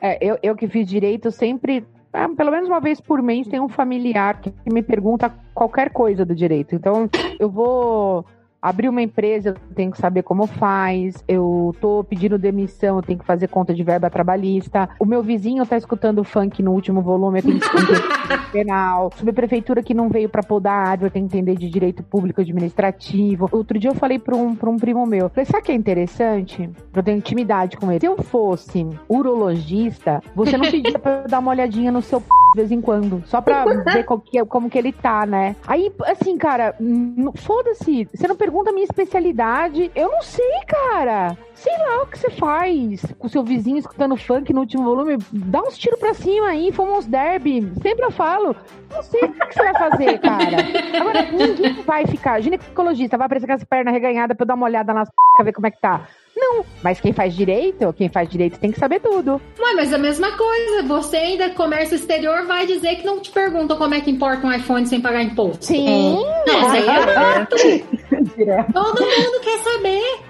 É, eu, eu que fiz direito sempre ah, pelo menos uma vez por mês tem um familiar que me pergunta qualquer coisa do direito. Então, eu vou abrir uma empresa, eu tenho que saber como faz. Eu tô pedindo demissão, eu tenho que fazer conta de verba trabalhista. O meu vizinho tá escutando funk no último volume, eu tenho que entender penal. Subprefeitura que não veio para podar a árvore, eu tenho que entender de direito público administrativo. Outro dia eu falei para um, pra um primo meu, falei, sabe o que é interessante? Eu tenho intimidade com ele. Se eu fosse urologista, você não pedia pra eu dar uma olhadinha no seu p... de vez em quando, só pra ver que, como que ele tá, né? Aí, assim, cara, foda-se, você não pergunta a minha especialidade. Eu não sei, cara. Sei lá o que você faz com seu vizinho escutando funk no último volume. Dá uns tiros pra cima aí, fomos derby. Sempre eu falo. Não sei o que você vai fazer, cara. Agora, ninguém vai ficar. Ginecologista vai aparecer com as pernas reganhadas pra eu dar uma olhada nas p... ver como é que tá. Não, mas quem faz direito, quem faz direito tem que saber tudo. Ué, mas a mesma coisa, você ainda comércio exterior vai dizer que não te perguntam como é que importa um iPhone sem pagar imposto. Sim. Não, isso aí é Todo mundo quer saber.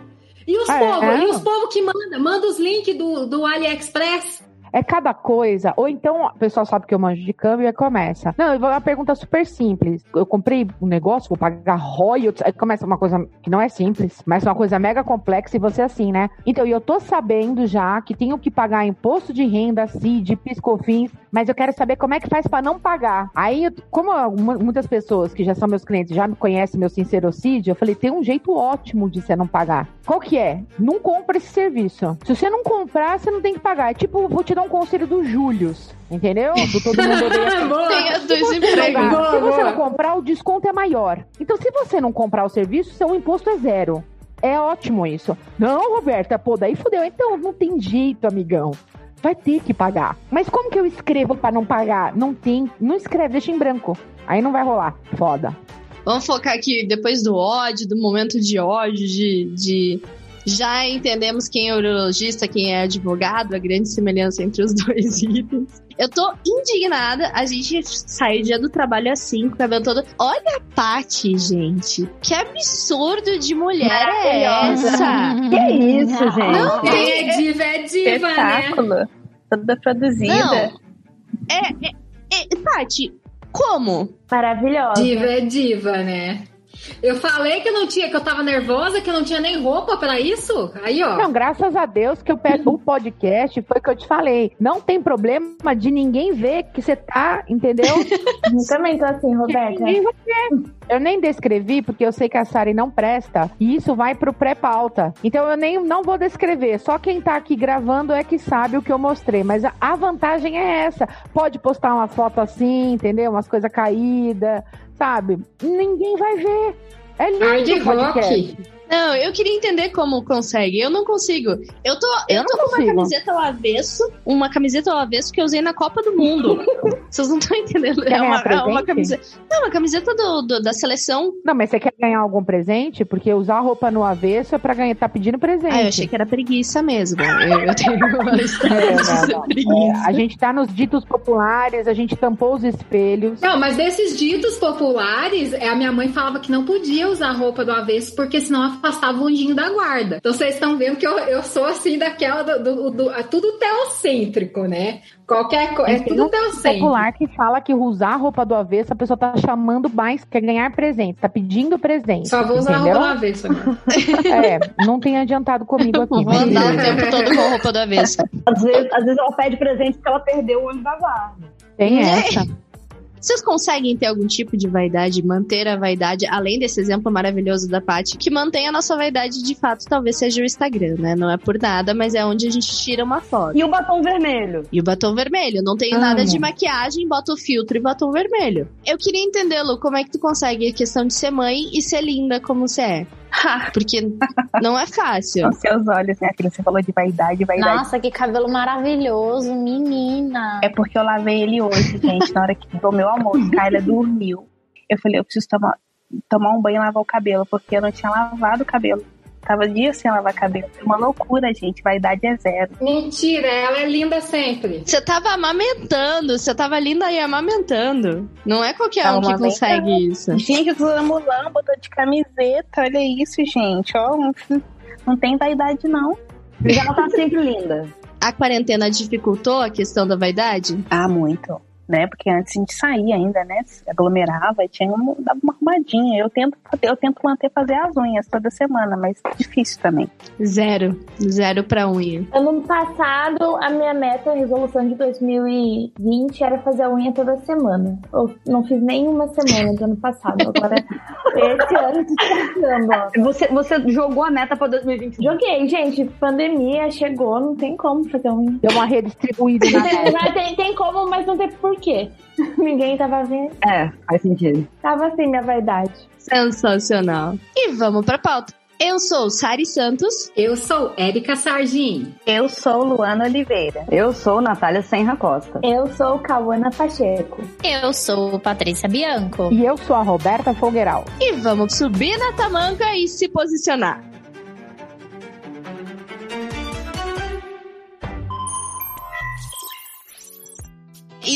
E os ah, povos? É? E os povos que manda? Manda os links do, do AliExpress. É cada coisa. Ou então, o pessoal sabe que eu manjo de câmbio e começa. Não, vou uma pergunta super simples. Eu comprei um negócio, vou pagar royalties. Aí começa uma coisa que não é simples, mas uma coisa mega complexa e você assim, né? Então, eu tô sabendo já que tenho que pagar imposto de renda, CID, piscofins, mas eu quero saber como é que faz para não pagar. Aí, como muitas pessoas que já são meus clientes já me conhecem meu sincerocídio, eu falei, tem um jeito ótimo de você não pagar. Qual que é? Não compra esse serviço. Se você não comprar, você não tem que pagar. É tipo, vou te dar um conselho do Július. Entendeu? Do todo mundo Tem dois empregos. Se você não comprar, o desconto é maior. Então, se você não comprar o serviço, seu imposto é zero. É ótimo isso. Não, Roberta, pô, daí fudeu. Então, não tem jeito, amigão. Vai ter que pagar. Mas como que eu escrevo para não pagar? Não tem. Não escreve, deixa em branco. Aí não vai rolar. Foda. Vamos focar aqui depois do ódio, do momento de ódio, de, de já entendemos quem é urologista, quem é advogado, a grande semelhança entre os dois itens. Eu tô indignada. A gente saiu dia do trabalho assim, com o cabelo todo. Olha a Paty, gente. Que absurdo de mulher é essa? Que isso, gente? Não, quem é diva é diva, né? Espetáculo. né? Toda produzida. Não. É, é, é, Paty, como? Maravilhosa. Diva é diva, né? Eu falei que não tinha, que eu tava nervosa, que eu não tinha nem roupa para isso. Aí, ó. Não, graças a Deus que eu pego o podcast, foi o que eu te falei. Não tem problema de ninguém ver que você tá, entendeu? eu também tô assim, Roberta. Eu nem descrevi, porque eu sei que a Sari não presta, e isso vai pro pré-pauta. Então eu nem não vou descrever. Só quem tá aqui gravando é que sabe o que eu mostrei. Mas a, a vantagem é essa. Pode postar uma foto assim, entendeu? Umas coisas caídas sabe? Ninguém vai ver. É lindo o podcast. Rock. Não, eu queria entender como consegue. Eu não consigo. Eu tô, eu, eu tô com consigo. uma camiseta ao avesso, uma camiseta ao avesso que eu usei na Copa do Mundo. Vocês não estão entendendo. Quer é uma, é uma camiseta. Não, uma camiseta do, do, da seleção. Não, mas você quer ganhar algum presente? Porque usar a roupa no avesso é pra ganhar, tá pedindo presente. Ah, eu achei que era preguiça mesmo. Eu, eu tenho uma é, é, a gente tá nos ditos populares, a gente tampou os espelhos. Não, mas desses ditos populares, a minha mãe falava que não podia usar a roupa do avesso, porque senão afastava o anjinho da guarda. Então vocês estão vendo que eu, eu sou assim daquela do, do, do, é tudo teocêntrico, né? Qualquer coisa. É tudo teocêntrico. popular que fala que usar a roupa do avesso, a pessoa tá chamando mais, quer ganhar presente, tá pedindo presente. Só vou usar entendeu? a roupa do avesso agora. É, não tem adiantado comigo aqui. Vou andar o tempo todo com a roupa do avesso. Às vezes, às vezes ela pede presente porque ela perdeu o olho da guarda. Tem essa. Vocês conseguem ter algum tipo de vaidade, manter a vaidade, além desse exemplo maravilhoso da Paty, que mantém a nossa vaidade de fato, talvez seja o Instagram, né? Não é por nada, mas é onde a gente tira uma foto. E o batom vermelho. E o batom vermelho. Não tenho nada de maquiagem, bota o filtro e batom vermelho. Eu queria entender, Lu, como é que tu consegue a questão de ser mãe e ser linda como você é? Porque não é fácil. São seus olhos, né, filha? Você falou de vaidade, vaidade. Nossa, que cabelo maravilhoso, menina. É porque eu lavei ele hoje, gente, na hora que do meu almoço. Kyla dormiu. Eu falei, eu preciso tomar, tomar um banho e lavar o cabelo, porque eu não tinha lavado o cabelo. Tava dias sem lavar cabelo. É uma loucura, gente. Vaidade é zero. Mentira, ela é linda sempre. Você tava amamentando, você tava linda aí amamentando. Não é qualquer tava um que consegue isso. Gente, eu tô namorando, tô de camiseta, olha isso, gente. Ó, não, não tem vaidade, não. Já ela tá sempre linda. A quarentena dificultou a questão da vaidade? Ah, muito né? Porque antes a gente saía ainda, né? Se aglomerava e tinha um, dava uma arrumadinha. Eu tento, eu tento manter fazer as unhas toda semana, mas é difícil também. Zero. Zero pra unha. Ano passado, a minha meta, a resolução de 2020 era fazer a unha toda semana. Eu não fiz nenhuma semana do ano passado. Agora, esse ano tô tentando, ó. Você, você jogou a meta pra 2020? Joguei, gente. Pandemia chegou, não tem como fazer unha. Deu uma redistribuída na Mas tem, tem como, mas não tem por quê. Ninguém tava vendo. É, faz sentido. Tava assim minha vaidade. Sensacional. E vamos pra pauta. Eu sou Sari Santos. Eu sou Érica Sargin. Eu sou Luana Oliveira. Eu sou Natália Senra Costa. Eu sou Cauana Pacheco. Eu sou Patrícia Bianco. E eu sou a Roberta Fogueiral. E vamos subir na tamanca e se posicionar.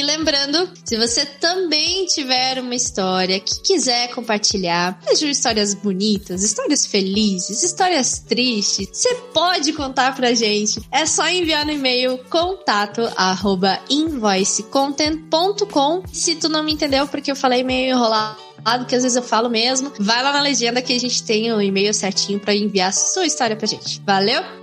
E lembrando, se você também tiver uma história que quiser compartilhar, sejam histórias bonitas, histórias felizes, histórias tristes, você pode contar pra gente. É só enviar no e-mail contato arroba invoicecontent.com. Se tu não me entendeu porque eu falei meio enrolado, que às vezes eu falo mesmo, vai lá na legenda que a gente tem o e-mail certinho para enviar sua história pra gente. Valeu?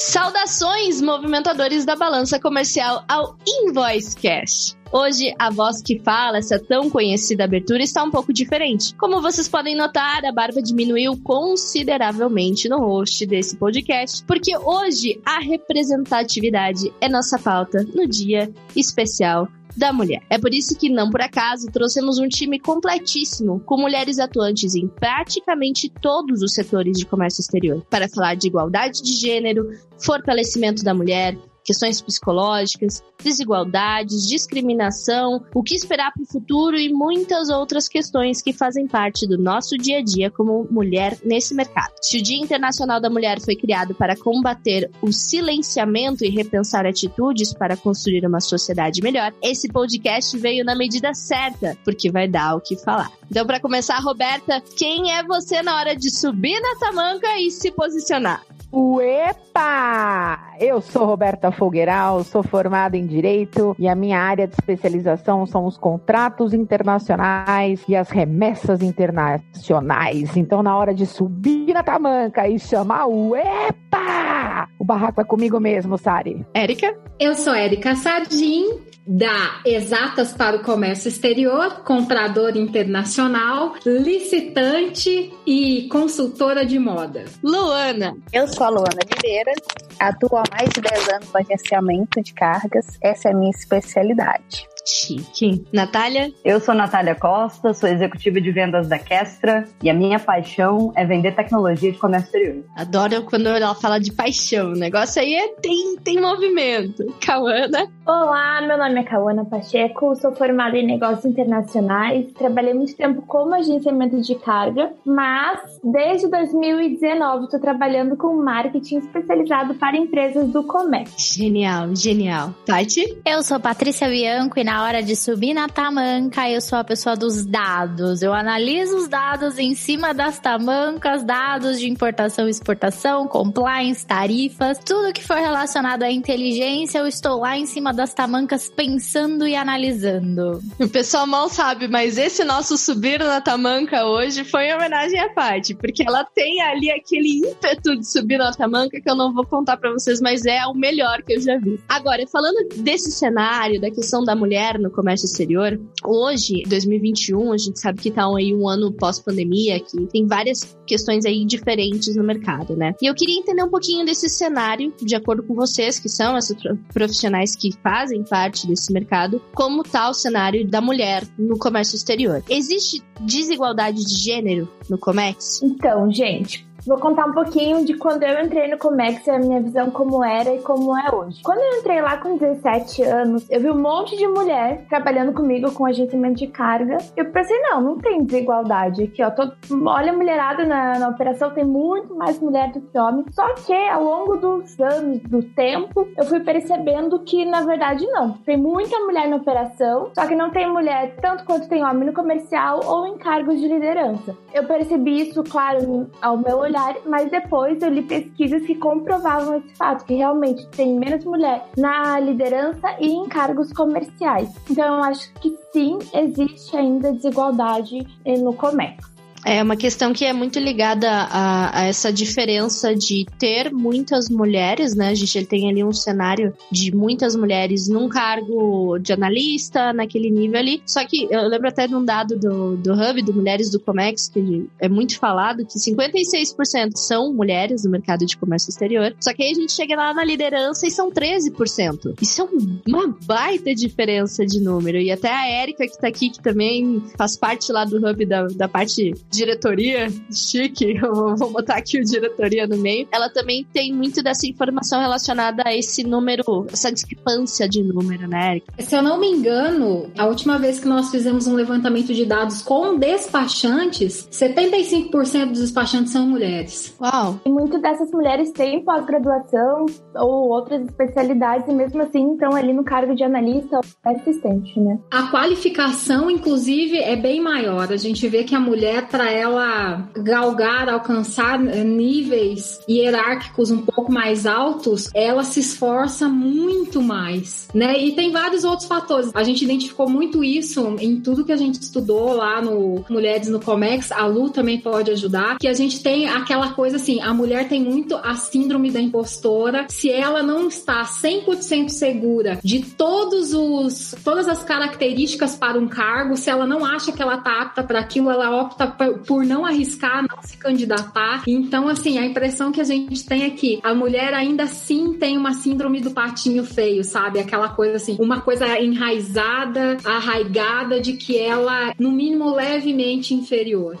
Saudações, movimentadores da balança comercial ao Invoice Cash. Hoje, a voz que fala, essa tão conhecida abertura, está um pouco diferente. Como vocês podem notar, a barba diminuiu consideravelmente no host desse podcast, porque hoje a representatividade é nossa pauta no dia especial da mulher. É por isso que, não por acaso, trouxemos um time completíssimo, com mulheres atuantes em praticamente todos os setores de comércio exterior, para falar de igualdade de gênero, fortalecimento da mulher, questões psicológicas, desigualdades, discriminação, o que esperar para o futuro e muitas outras questões que fazem parte do nosso dia a dia como mulher nesse mercado. Se o Dia Internacional da Mulher foi criado para combater o silenciamento e repensar atitudes para construir uma sociedade melhor, esse podcast veio na medida certa, porque vai dar o que falar. Então, para começar, Roberta, quem é você na hora de subir na tamanca e se posicionar? Uepa! Eu sou Roberta Fogueiral, sou formada em Direito e a minha área de especialização são os contratos internacionais e as remessas internacionais. Então, na hora de subir na tamanca e chamar Uepa! O barraco é comigo mesmo, Sari. Érica? Eu sou Érica Sardim, da Exatas para o Comércio Exterior, compradora internacional, licitante e consultora de moda. Luana. Eu sou a Luana Oliveira, atuo há mais de 10 anos no agenciamento de cargas, essa é a minha especialidade. Chique. Natália? Eu sou Natália Costa, sou executiva de vendas da Kestra e a minha paixão é vender tecnologia de comércio exterior. Adoro quando ela fala de paixão. O negócio aí é, tem, tem movimento. Cauana? Olá, meu nome é Cauana Pacheco, sou formada em negócios internacionais, trabalhei muito tempo como agenciamento de carga, mas desde 2019 estou trabalhando com marketing especializado para empresas do comércio. Genial, genial. Tati? Eu sou Patrícia Bianco e na hora de subir na tamanca, eu sou a pessoa dos dados. Eu analiso os dados em cima das tamancas, dados de importação e exportação, compliance, tarifas, tudo que for relacionado à inteligência, eu estou lá em cima das tamancas pensando e analisando. O pessoal mal sabe, mas esse nosso subir na tamanca hoje foi em homenagem à Paty, porque ela tem ali aquele ímpeto de subir na tamanca que eu não vou contar para vocês, mas é o melhor que eu já vi. Agora, falando desse cenário, da questão da mulher no comércio exterior, hoje, 2021, a gente sabe que tá aí um ano pós-pandemia, que tem várias questões aí diferentes no mercado, né? E eu queria entender um pouquinho desse cenário, de acordo com vocês, que são esses profissionais que fazem parte desse mercado, como tá o cenário da mulher no comércio exterior. Existe desigualdade de gênero no comércio? Então, gente, Vou contar um pouquinho de quando eu entrei no Comex e a minha visão como era e como é hoje. Quando eu entrei lá com 17 anos, eu vi um monte de mulher trabalhando comigo com agenciamento de carga. Eu pensei, não, não tem desigualdade aqui, ó. Tô, olha mulherada na, na operação, tem muito mais mulher do que homem. Só que ao longo dos anos, do tempo, eu fui percebendo que, na verdade, não. Tem muita mulher na operação, só que não tem mulher tanto quanto tem homem no comercial ou em cargos de liderança. Eu percebi isso, claro, ao meu olhar, mas depois eu li pesquisas que comprovavam esse fato, que realmente tem menos mulher na liderança e em cargos comerciais. Então eu acho que sim, existe ainda desigualdade no comércio. É uma questão que é muito ligada a, a, essa diferença de ter muitas mulheres, né? A gente tem ali um cenário de muitas mulheres num cargo de analista, naquele nível ali. Só que eu lembro até de um dado do, do Hub, do Mulheres do Comex, que é muito falado, que 56% são mulheres no mercado de comércio exterior. Só que aí a gente chega lá na liderança e são 13%. Isso é uma baita diferença de número. E até a Érica, que tá aqui, que também faz parte lá do Hub da, da parte diretoria, chique, eu vou botar aqui o diretoria no meio, ela também tem muito dessa informação relacionada a esse número, essa discrepância de número, né, Erika? Se eu não me engano, a última vez que nós fizemos um levantamento de dados com despachantes, 75% dos despachantes são mulheres. Uau! E muitas dessas mulheres têm pós-graduação ou outras especialidades e mesmo assim estão ali no cargo de analista ou assistente, né? A qualificação, inclusive, é bem maior. A gente vê que a mulher, para ela galgar, alcançar níveis hierárquicos um pouco mais altos, ela se esforça muito mais, né? E tem vários outros fatores. A gente identificou muito isso em tudo que a gente estudou lá no Mulheres no Comex. A Lu também pode ajudar. Que a gente tem aquela coisa assim: a mulher tem muito a síndrome da impostora. Se ela não está 100% segura de todos os todas as características para um cargo, se ela não acha que ela está apta para aquilo, ela opta por não arriscar, não se candidatar. Então, assim, a impressão que a gente tem é que a mulher ainda assim tem uma síndrome do patinho feio, sabe? Aquela coisa assim, uma coisa enraizada, arraigada de que ela, no mínimo, levemente inferior.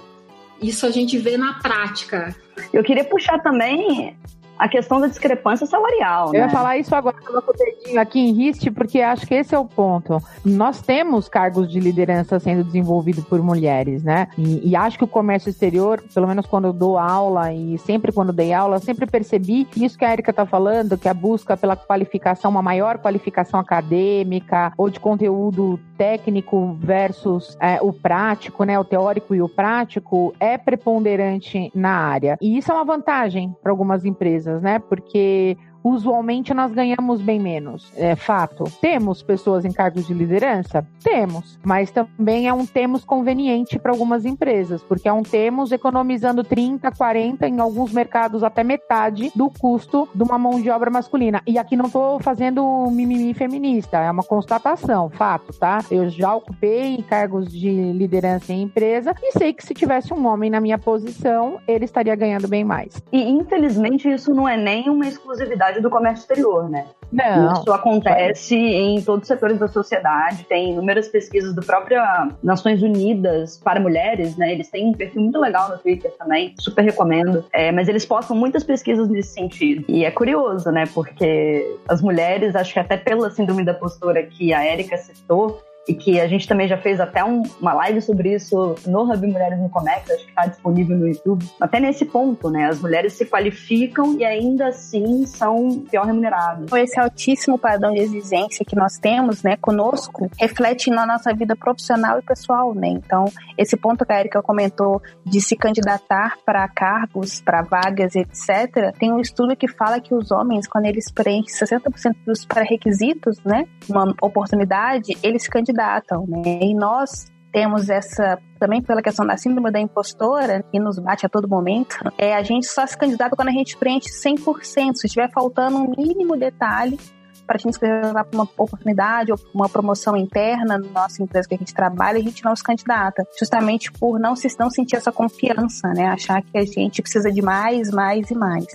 Isso a gente vê na prática. Eu queria puxar também a questão da discrepância salarial. Eu né? ia falar isso agora, com o dedinho aqui em RIST, porque acho que esse é o ponto. Nós temos cargos de liderança sendo desenvolvidos por mulheres, né? E, e, acho que o comércio exterior, pelo menos quando eu dou aula e sempre quando dei aula, sempre percebi isso que a Erika está falando, que a busca pela qualificação, uma maior qualificação acadêmica ou de conteúdo técnico versus é, o prático, né? O teórico e o prático é preponderante na área. E isso é uma vantagem para algumas empresas né? Porque usualmente nós ganhamos bem menos. É fato. Temos pessoas em cargos de liderança? Temos. Mas também é um temos conveniente para algumas empresas, porque é um temos economizando 30, 40, em alguns mercados até metade do custo de uma mão de obra masculina. E aqui não estou fazendo mimimi feminista, é uma constatação, fato, tá? Eu já ocupei cargos de liderança em empresa e sei que se tivesse um homem na minha posição, ele estaria ganhando bem mais. E infelizmente isso não é nem uma exclusividade do comércio exterior, né? Não. Isso acontece em todos os setores da sociedade. Tem inúmeras pesquisas do próprio Nações Unidas para mulheres, né? Eles têm um perfil muito legal no Twitter também, super recomendo. É, mas eles postam muitas pesquisas nesse sentido. E é curioso, né? Porque as mulheres, acho que até pela síndrome da postura que a Erika citou, e que a gente também já fez até um, uma live sobre isso no Hub Mulheres no Comex, acho que está disponível no YouTube. Até nesse ponto, né? As mulheres se qualificam e ainda assim são pior remuneradas. Esse altíssimo padrão de exigência que nós temos, né, conosco, reflete na nossa vida profissional e pessoal, né? Então, esse ponto que a Erika comentou de se candidatar para cargos, para vagas, etc., tem um estudo que fala que os homens, quando eles preenchem 60% dos pré-requisitos, né, uma oportunidade, eles se candidatam candidatam, né? E nós temos essa também pela questão da síndrome da impostora, que nos bate a todo momento, é a gente só se candidata quando a gente preenche 100%. Se estiver faltando um mínimo detalhe para a gente inscrever para uma oportunidade ou uma promoção interna na nossa empresa que a gente trabalha, a gente não se candidata, justamente por não, se, não sentir essa confiança, né? Achar que a gente precisa de mais, mais e mais.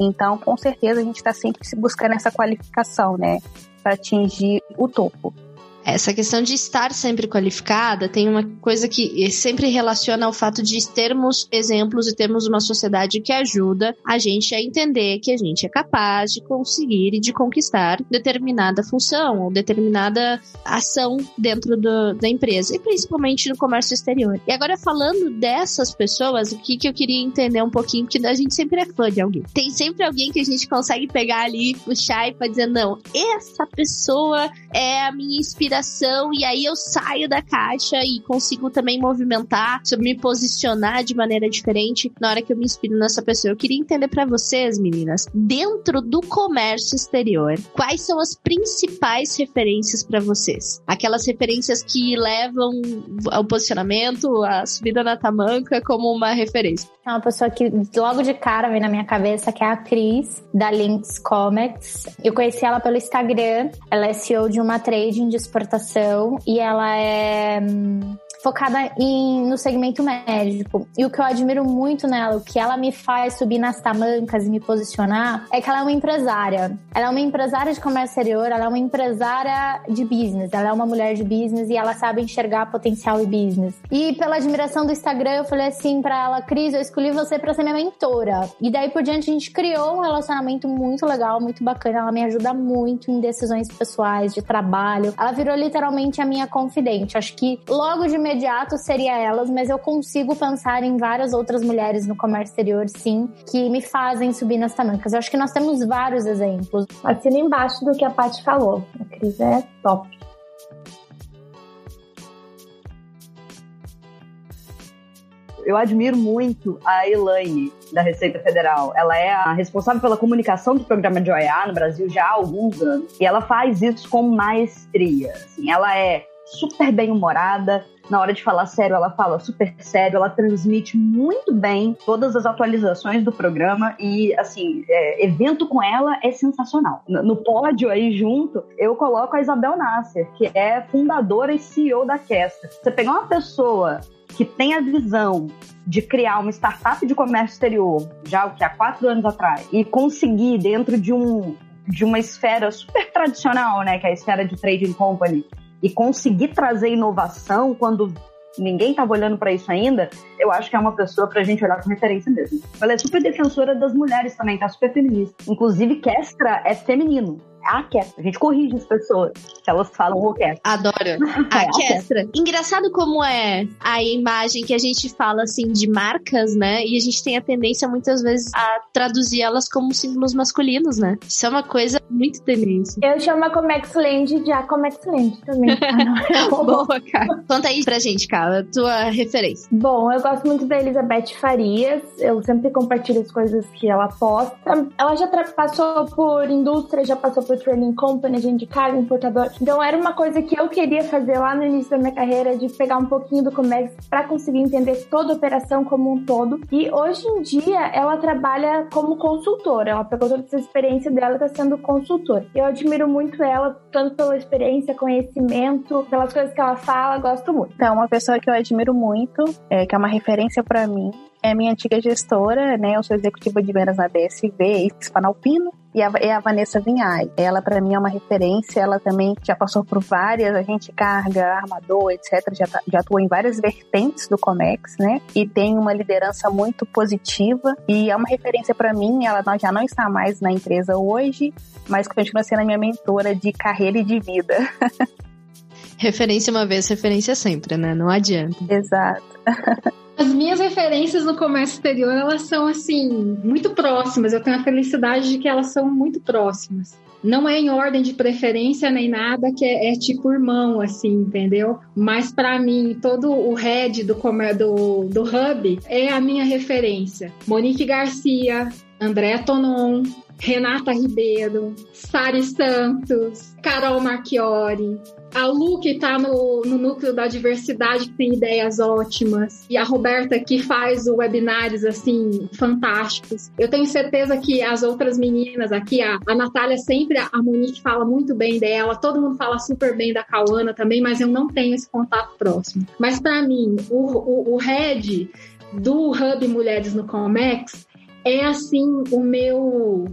Então, com certeza, a gente está sempre se buscando essa qualificação, né? Para atingir o topo. Essa questão de estar sempre qualificada tem uma coisa que sempre relaciona ao fato de termos exemplos e termos uma sociedade que ajuda a gente a entender que a gente é capaz de conseguir e de conquistar determinada função ou determinada ação dentro do, da empresa, e principalmente no comércio exterior. E agora, falando dessas pessoas, o que, que eu queria entender um pouquinho, porque a gente sempre é fã de alguém. Tem sempre alguém que a gente consegue pegar ali, puxar e dizer, não, essa pessoa é a minha inspiração, e aí eu saio da caixa e consigo também movimentar, me posicionar de maneira diferente na hora que eu me inspiro nessa pessoa. Eu queria entender para vocês, meninas, dentro do comércio exterior, quais são as principais referências para vocês? Aquelas referências que levam ao posicionamento, a subida na tamanca como uma referência. É uma pessoa que logo de cara vem na minha cabeça, que é a Cris, da Lynx Comics. Eu conheci ela pelo Instagram. Ela é CEO de uma trading de exportação e ela é hum, focada em, no segmento médico. E o que eu admiro muito nela, o que ela me faz subir nas tamancas e me posicionar, é que ela é uma empresária. Ela é uma empresária de comércio exterior, ela é uma empresária de business, ela é uma mulher de business e ela sabe enxergar potencial e business. E pela admiração do Instagram, eu falei assim para ela, Cris, eu escolhi você para ser minha mentora. E daí por diante a gente criou um relacionamento muito legal, muito bacana. Ela me ajuda muito em decisões pessoais, de trabalho. Ela virou literalmente a minha confidente. Acho que logo de seria elas, mas eu consigo pensar em várias outras mulheres no comércio exterior, sim, que me fazem subir nas tamancas. Eu acho que nós temos vários exemplos. Assina embaixo do que a Paty falou. A Cris é top. eu admiro muito a Elaine, da Receita Federal. Ela é a responsável pela comunicação do programa de OEA no Brasil já há alguns anos. E ela faz isso com maestria. Assim, ela é super bem-humorada, na hora de falar sério, ela fala super sério, ela transmite muito bem todas as atualizações do programa e, assim, é, evento com ela é sensacional. No, no pódio aí junto, eu coloco a Isabel Nasser, que é fundadora e CEO da Kestra. Você pegar uma pessoa que tem a visão de criar uma startup de comércio exterior, já o que há quatro anos atrás, e conseguir dentro de um de uma esfera super tradicional, né, que é a esfera de trading company, e conseguir trazer inovação quando ninguém estava olhando para isso ainda, eu acho que é uma pessoa para a gente olhar com referência mesmo. Ela é super defensora das mulheres também, tá super feminista. Inclusive, Kestra é feminino a Kestra. A gente corrige as pessoas se elas falam o Kestra. Adoro. A É, Kestra. Engraçado como é a imagem que a gente fala assim de marcas, né? E a gente tem a tendência muitas vezes a traduzir elas como símbolos masculinos, né? Isso é uma coisa muito tendência. Eu chamo a Comex Land de a Comex Land também. tá? Boa, cara. Conta aí pra gente, cara, a tua referência. Bom, eu gosto muito da Elizabeth Farias. Eu sempre compartilho as coisas que ela posta. Ela já passou por indústria, já passou por training company, de carga, importador. Então era uma coisa que eu queria fazer lá no início da minha carreira, de pegar um pouquinho do Comex para conseguir entender toda a operação como um todo. E hoje em dia ela trabalha como consultora. Ela pegou toda essa experiência dela e está sendo consultora. Eu admiro muito ela, tanto pela experiência, conhecimento, pelas coisas que ela fala, gosto muito. Então, uma pessoa que eu admiro muito, é, que é uma referência para mim, é a minha antiga gestora, né? Eu sou executiva de vendas na BSV, Hispanalpino, e a, é a Vanessa Vinhai. Ela, para mim, é uma referência. Ela também já passou por várias, agente de carga, armador, etc. Já, tá- já atuou em várias vertentes do Comex, né? E tem uma liderança muito positiva. E é uma referência para mim. Ela já não está mais na empresa hoje, mas continua sendo a minha mentora de carreira e de vida. Referência uma vez, referência sempre, né? Não adianta. Exato. As minhas referências no comércio exterior, elas são, assim, muito próximas. Eu tenho a felicidade de que elas são muito próximas. Não é em ordem de preferência nem nada, que é, é tipo irmão, assim, entendeu? Mas para mim, todo o head do, do, do Hub é a minha referência. Monique Garcia, André Tonon, Renata Ribeiro, Sari Santos, Carol Marchiori, a Lu, que tá no, no núcleo da diversidade, que tem ideias ótimas, e a Roberta, que faz webinários, assim, fantásticos. Eu tenho certeza que as outras meninas aqui, a, a Natália sempre, a Monique fala muito bem dela, todo mundo fala super bem da Cauana também, mas eu não tenho esse contato próximo. Mas para mim, o, o, o head do Hub Mulheres no Comex é, assim, o meu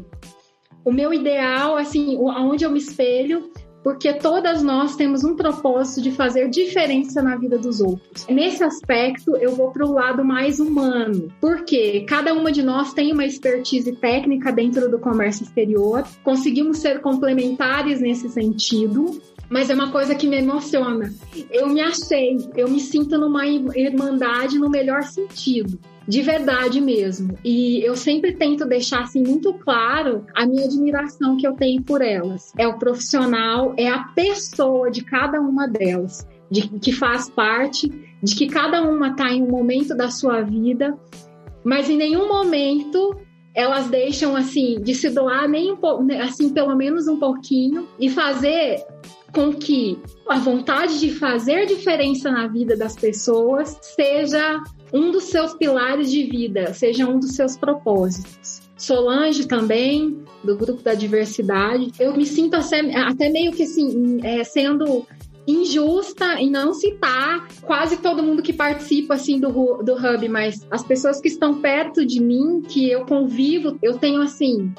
o meu ideal, assim, aonde eu me espelho porque todas nós temos um propósito de fazer diferença na vida dos outros. Nesse aspecto, eu vou para o lado mais humano, porque cada uma de nós tem uma expertise técnica dentro do comércio exterior, conseguimos ser complementares nesse sentido, mas é uma coisa que me emociona. Eu me achei, eu me sinto numa irmandade no melhor sentido de verdade mesmo. E eu sempre tento deixar assim muito claro a minha admiração que eu tenho por elas. É o profissional, é a pessoa de cada uma delas, de que faz parte, de que cada uma está em um momento da sua vida, mas em nenhum momento elas deixam assim de se doar nem um pouco, assim pelo menos um pouquinho e fazer com que a vontade de fazer diferença na vida das pessoas seja um dos seus pilares de vida, seja um dos seus propósitos. Solange também, do grupo da diversidade. Eu me sinto até meio que assim, é, sendo injusta em não citar quase todo mundo que participa assim do, do hub, mas as pessoas que estão perto de mim, que eu convivo, eu tenho assim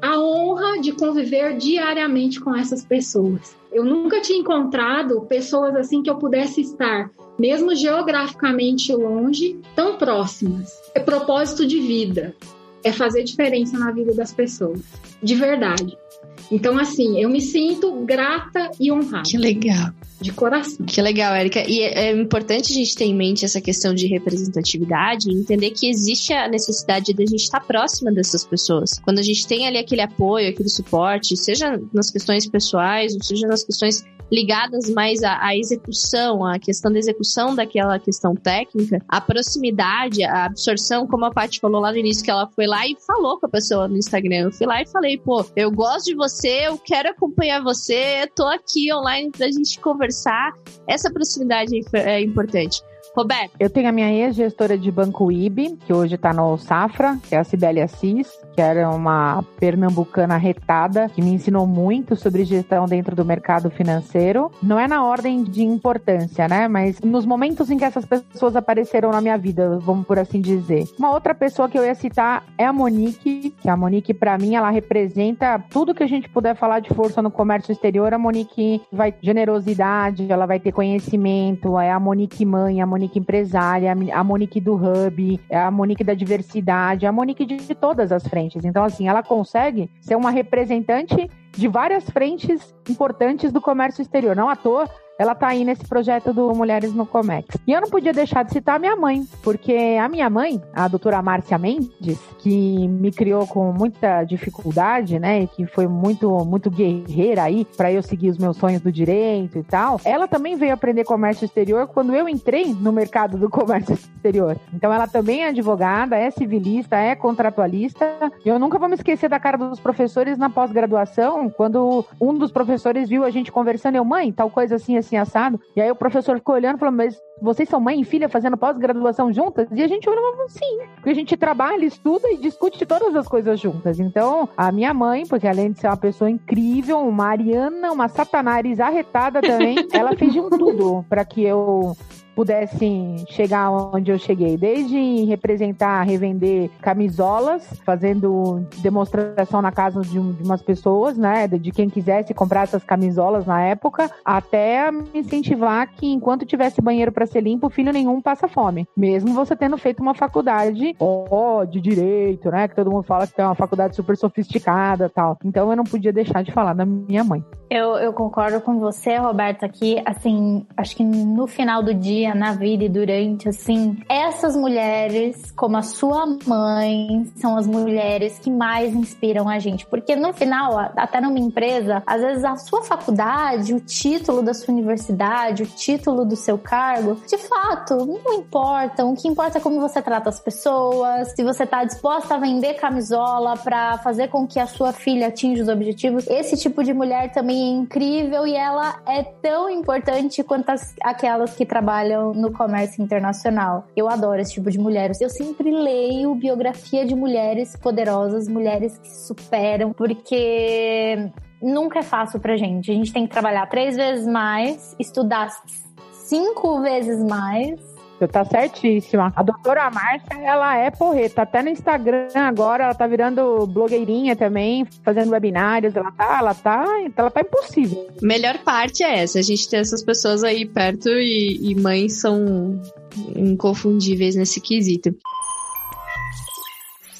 a honra de conviver diariamente com essas pessoas. Eu nunca tinha encontrado pessoas assim que eu pudesse estar, mesmo geograficamente longe, tão próximas. É propósito de vida, é fazer diferença na vida das pessoas, de verdade. Então, assim, eu me sinto grata e honrada. Que legal. De coração. Que legal, Érica. E é, é importante a gente ter em mente essa questão de representatividade e entender que existe a necessidade de a gente estar próxima dessas pessoas. Quando a gente tem ali aquele apoio, aquele suporte, seja nas questões pessoais, ou seja nas questões ligadas mais à, à, execução, à questão da execução daquela questão técnica, a proximidade, a absorção, como a Paty falou lá no início, que ela foi lá e falou com a pessoa no Instagram. Eu fui lá e falei, pô, eu gosto de você, eu quero acompanhar você, tô aqui online pra gente conversar. Essa proximidade é importante. Roberto. Eu tenho a minha ex-gestora de banco IB, que hoje está no Safra, que é a Cibele Assis, que era uma pernambucana retada, que me ensinou muito sobre gestão dentro do mercado financeiro. Não é na ordem de importância, né? Mas nos momentos em que essas pessoas apareceram na minha vida, vamos por assim dizer. Uma outra pessoa que eu ia citar é a Monique, que a Monique, para mim, ela representa tudo que a gente puder falar de força no comércio exterior. A Monique vai generosidade, ela vai ter conhecimento, é a Monique mãe, a Monique empresária, a Monique do Hub, a Monique da diversidade, a Monique de todas as frentes. Então, assim, ela consegue ser uma representante de várias frentes importantes do comércio exterior. Não à toa, ela tá aí nesse projeto do Mulheres no Comex. E eu não podia deixar de citar a minha mãe, porque a minha mãe, a doutora Márcia Mendes, que me criou com muita dificuldade, né, e que foi muito muito guerreira aí para eu seguir os meus sonhos do direito e tal. Ela também veio aprender comércio exterior quando eu entrei no mercado do comércio exterior. Então ela também é advogada, é civilista, é contratualista. E eu nunca vou me esquecer da cara dos professores na pós-graduação, quando um dos professores viu a gente conversando, eu, mãe, tal coisa assim, assim assado. E aí o professor ficou olhando e falou, mas vocês são mãe e filha fazendo pós-graduação juntas? E a gente olhou falou, sim. Porque a gente trabalha, estuda e discute todas as coisas juntas. Então, a minha mãe, porque além de ser uma pessoa incrível, uma ariana, uma satanás arretada também, ela fez de um tudo para que eu pudessem chegar onde eu cheguei, desde representar, revender camisolas, fazendo demonstração na casa de, um, de umas pessoas, né, de quem quisesse comprar essas camisolas na época, até me incentivar que enquanto tivesse banheiro para ser limpo, filho nenhum passa fome, mesmo você tendo feito uma faculdade ó, de direito, né, que todo mundo fala que é uma faculdade super sofisticada, tal. Então eu não podia deixar de falar da minha mãe. Eu, eu concordo com você, Roberto, aqui, assim, acho que no final do dia, na vida e durante, assim, essas mulheres, como a sua mãe, são as mulheres que mais inspiram a gente. Porque no final, até numa empresa, às vezes a sua faculdade, o título da sua universidade, o título do seu cargo, de fato, não importam. O que importa é como você trata as pessoas, se você tá disposta a vender camisola para fazer com que a sua filha atinja os objetivos. Esse tipo de mulher também é incrível e ela é tão importante quanto as, aquelas que trabalham no comércio internacional. Eu adoro esse tipo de mulheres. Eu sempre leio biografia de mulheres poderosas, mulheres que superam, porque nunca é fácil pra gente. A gente tem que trabalhar três vezes mais, estudar cinco vezes mais Você tá certíssima. A doutora Márcia, ela é porreta. Até no Instagram agora, ela tá virando blogueirinha também, fazendo webinários. Ela tá, ela tá, ela tá impossível. Melhor parte é essa, a gente ter essas pessoas aí perto e, e mães são inconfundíveis nesse quesito.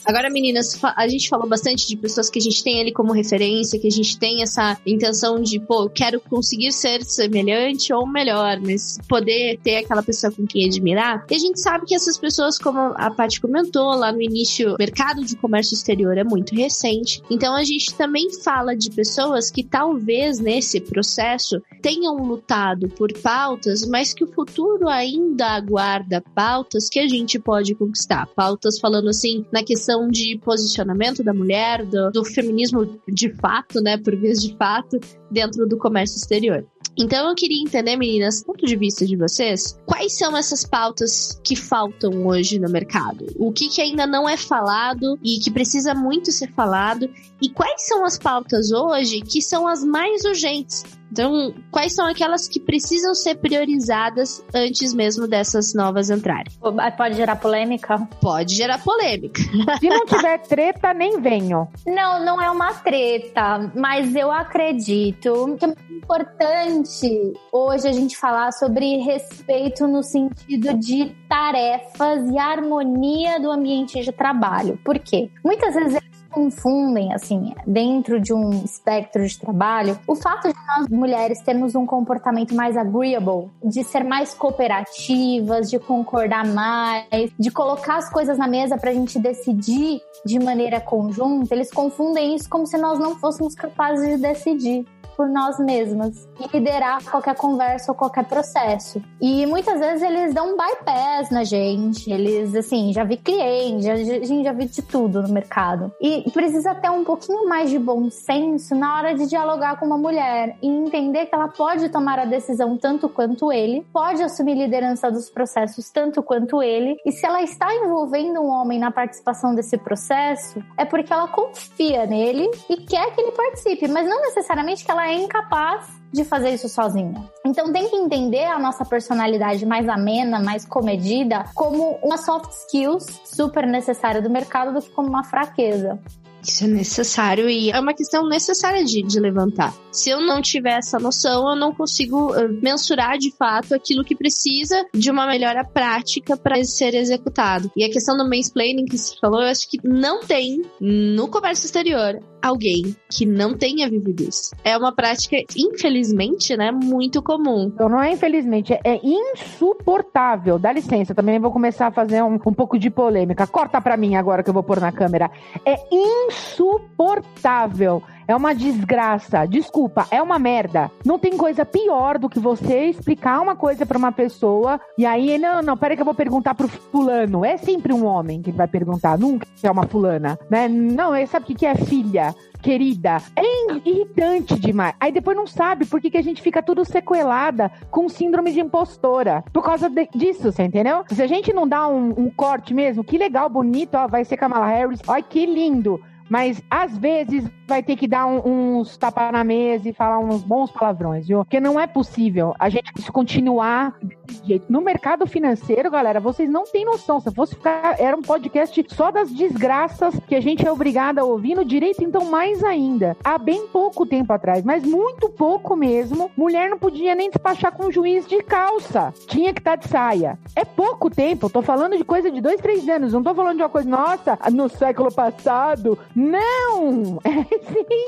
Agora, meninas, a gente falou bastante de pessoas que a gente tem ali como referência, que a gente tem essa intenção de, pô, quero conseguir ser semelhante ou melhor, mas poder ter aquela pessoa com quem admirar. E a gente sabe que essas pessoas, como a Paty comentou lá no início, o mercado de comércio exterior é muito recente. Então a gente também fala de pessoas que talvez nesse processo tenham lutado por pautas, mas que o futuro ainda aguarda pautas que a gente pode conquistar. Pautas falando assim na questão questão de posicionamento da mulher, do, do feminismo de fato, né, por vez de fato, dentro do comércio exterior. Então eu queria entender, meninas, ponto de vista de vocês, quais são essas pautas que faltam hoje no mercado? O que, que ainda não é falado e que precisa muito ser falado? E quais são as pautas hoje que são as mais urgentes? Então, quais são aquelas que precisam ser priorizadas antes mesmo dessas novas entrarem? Pode gerar polêmica? Pode gerar polêmica. Se não tiver treta, nem venho. Não, não é uma treta, mas eu acredito que é importante hoje a gente falar sobre respeito no sentido de tarefas e harmonia do ambiente de trabalho. Por quê? Muitas vezes confundem, assim, dentro de um espectro de trabalho, o fato de nós mulheres termos um comportamento mais agreeable, de ser mais cooperativas, de concordar mais, de colocar as coisas na mesa pra gente decidir de maneira conjunta, eles confundem isso como se nós não fôssemos capazes de decidir por nós mesmas e liderar qualquer conversa ou qualquer processo. E muitas vezes eles dão um bypass na gente. Eles, assim, já vi cliente, já, a gente já vi de tudo no mercado. E precisa ter um pouquinho mais de bom senso na hora de dialogar com uma mulher e entender que ela pode tomar a decisão tanto quanto ele, pode assumir liderança dos processos tanto quanto ele. E se ela está envolvendo um homem na participação desse processo, é porque ela confia nele e quer que ele participe, mas não necessariamente que ela é incapaz de fazer isso sozinha. Então tem que entender a nossa personalidade mais amena, mais comedida, como uma soft skills super necessária do mercado do que como uma fraqueza. Isso é necessário e é uma questão necessária de, de levantar. Se eu não tiver essa noção, eu não consigo uh, mensurar de fato aquilo que precisa de uma melhora prática para ser executado. E a questão do mansplaining que você falou, eu acho que não tem no comércio exterior alguém que não tenha vivido isso. É uma prática, infelizmente, né, muito comum. Então não é infelizmente, é insuportável. Dá licença, também vou começar a fazer um, um pouco de polêmica. Corta pra mim agora que eu vou pôr na câmera. É insuportável insuportável. É uma desgraça. Desculpa, é uma merda. Não tem coisa pior do que você explicar uma coisa para uma pessoa e aí, não, não, peraí que eu vou perguntar pro fulano. É sempre um homem que vai perguntar, nunca é uma fulana, né? Não, sabe o que é filha? querida, é irritante demais. Aí depois não sabe por que, que a gente fica tudo sequelada com síndrome de impostora. Por causa de, disso, você entendeu? Se a gente não dá um, um corte mesmo, que legal, bonito, ó, vai ser Kamala Harris, olha que lindo. Mas às vezes vai ter que dar um, uns tapas na mesa e falar uns bons palavrões, viu? Porque não é possível a gente continuar desse jeito. No mercado financeiro, galera, vocês não têm noção. Se fosse ficar, era um podcast só das desgraças que a gente é obrigada a ouvir no direito, então mais ainda. Há bem pouco tempo atrás, mas muito pouco mesmo, mulher não podia nem despachar com um juiz de calça. Tinha que estar tá de saia. É pouco tempo, eu tô falando de coisa de dois, três anos. Não tô falando de uma coisa, nossa, no século passado, não! É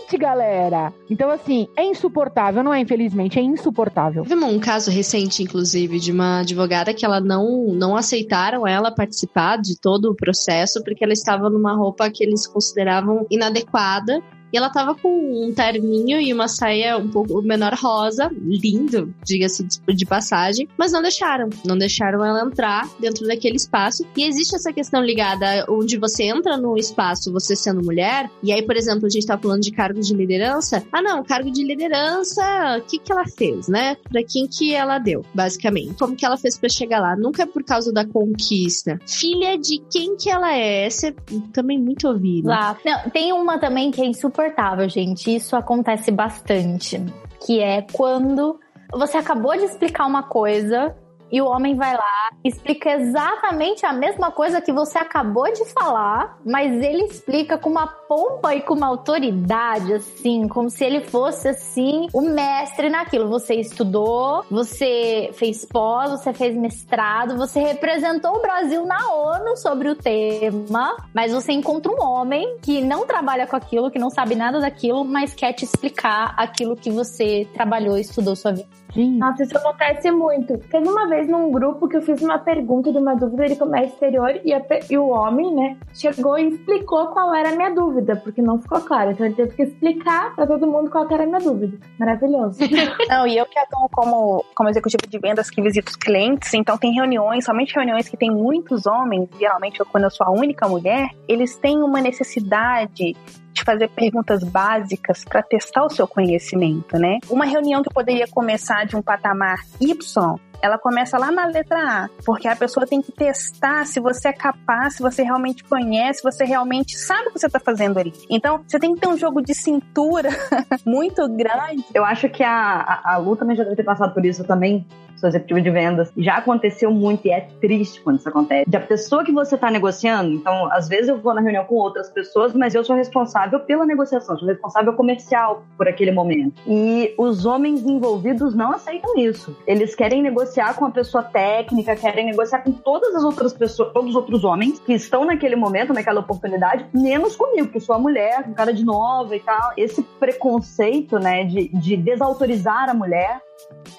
recente, galera. Então, assim, é insuportável, não é? Infelizmente, é insuportável. Teve um caso recente, inclusive, de uma advogada que ela não, não aceitaram ela participar de todo o processo porque ela estava numa roupa que eles consideravam inadequada e ela tava com um terninho e uma saia um pouco menor rosa, lindo, diga-se de passagem, mas não deixaram. Não deixaram ela entrar dentro daquele espaço. E existe essa questão ligada onde você entra no espaço, você sendo mulher, e aí, por exemplo, a gente tá falando de cargo de liderança. Ah, não, cargo de liderança, o que que ela fez, né? Pra quem que ela deu, basicamente. Como que ela fez para chegar lá? Nunca é por causa da conquista. Filha de quem que ela é? Essa é também muito ouvido. Lá. Não, tem uma também que é insuportável insuportável, gente. Isso acontece bastante. Que é quando você acabou de explicar uma coisa e o homem vai lá, explica exatamente a mesma coisa que você acabou de falar, mas ele explica com uma pompa e com uma autoridade, assim, como se ele fosse, assim, o mestre naquilo. Você estudou, você fez pós, você fez mestrado, você representou o Brasil na ONU sobre o tema, mas você encontra um homem que não trabalha com aquilo, que não sabe nada daquilo, mas quer te explicar aquilo que você trabalhou e estudou sua vida. Nossa, isso acontece muito. Teve uma vez num grupo que eu fiz uma pergunta de uma dúvida de comércio exterior e, a, e o homem, né, chegou e explicou qual era a minha dúvida, porque não ficou claro. Então ele teve que explicar pra todo mundo qual era a minha dúvida. Maravilhoso. Não, e eu que atuo como, como executivo de vendas que visito os clientes, então tem reuniões, somente reuniões que tem muitos homens, geralmente quando eu sou a única mulher, eles têm uma necessidade de fazer perguntas básicas para testar o seu conhecimento, né? Uma reunião que poderia começar de um patamar Y ela começa lá na letra A, porque a pessoa tem que testar se você é capaz, se você realmente conhece, se você realmente sabe o que você está fazendo ali. Então, você tem que ter um jogo de cintura muito grande. Eu acho que a, a, a Lu também já deve ter passado por isso também, sou executiva de vendas. Já aconteceu muito e é triste quando isso acontece. Da pessoa que você está negociando, então, às vezes eu vou na reunião com outras pessoas, mas eu sou responsável pela negociação, sou responsável comercial por aquele momento. E os homens envolvidos não aceitam isso. Eles querem negociar com a pessoa técnica, querem negociar com todas as outras pessoas, todos os outros homens que estão naquele momento, naquela oportunidade, menos comigo, que sou a mulher, com cara de nova e tal. Esse preconceito, né, de, de desautorizar a mulher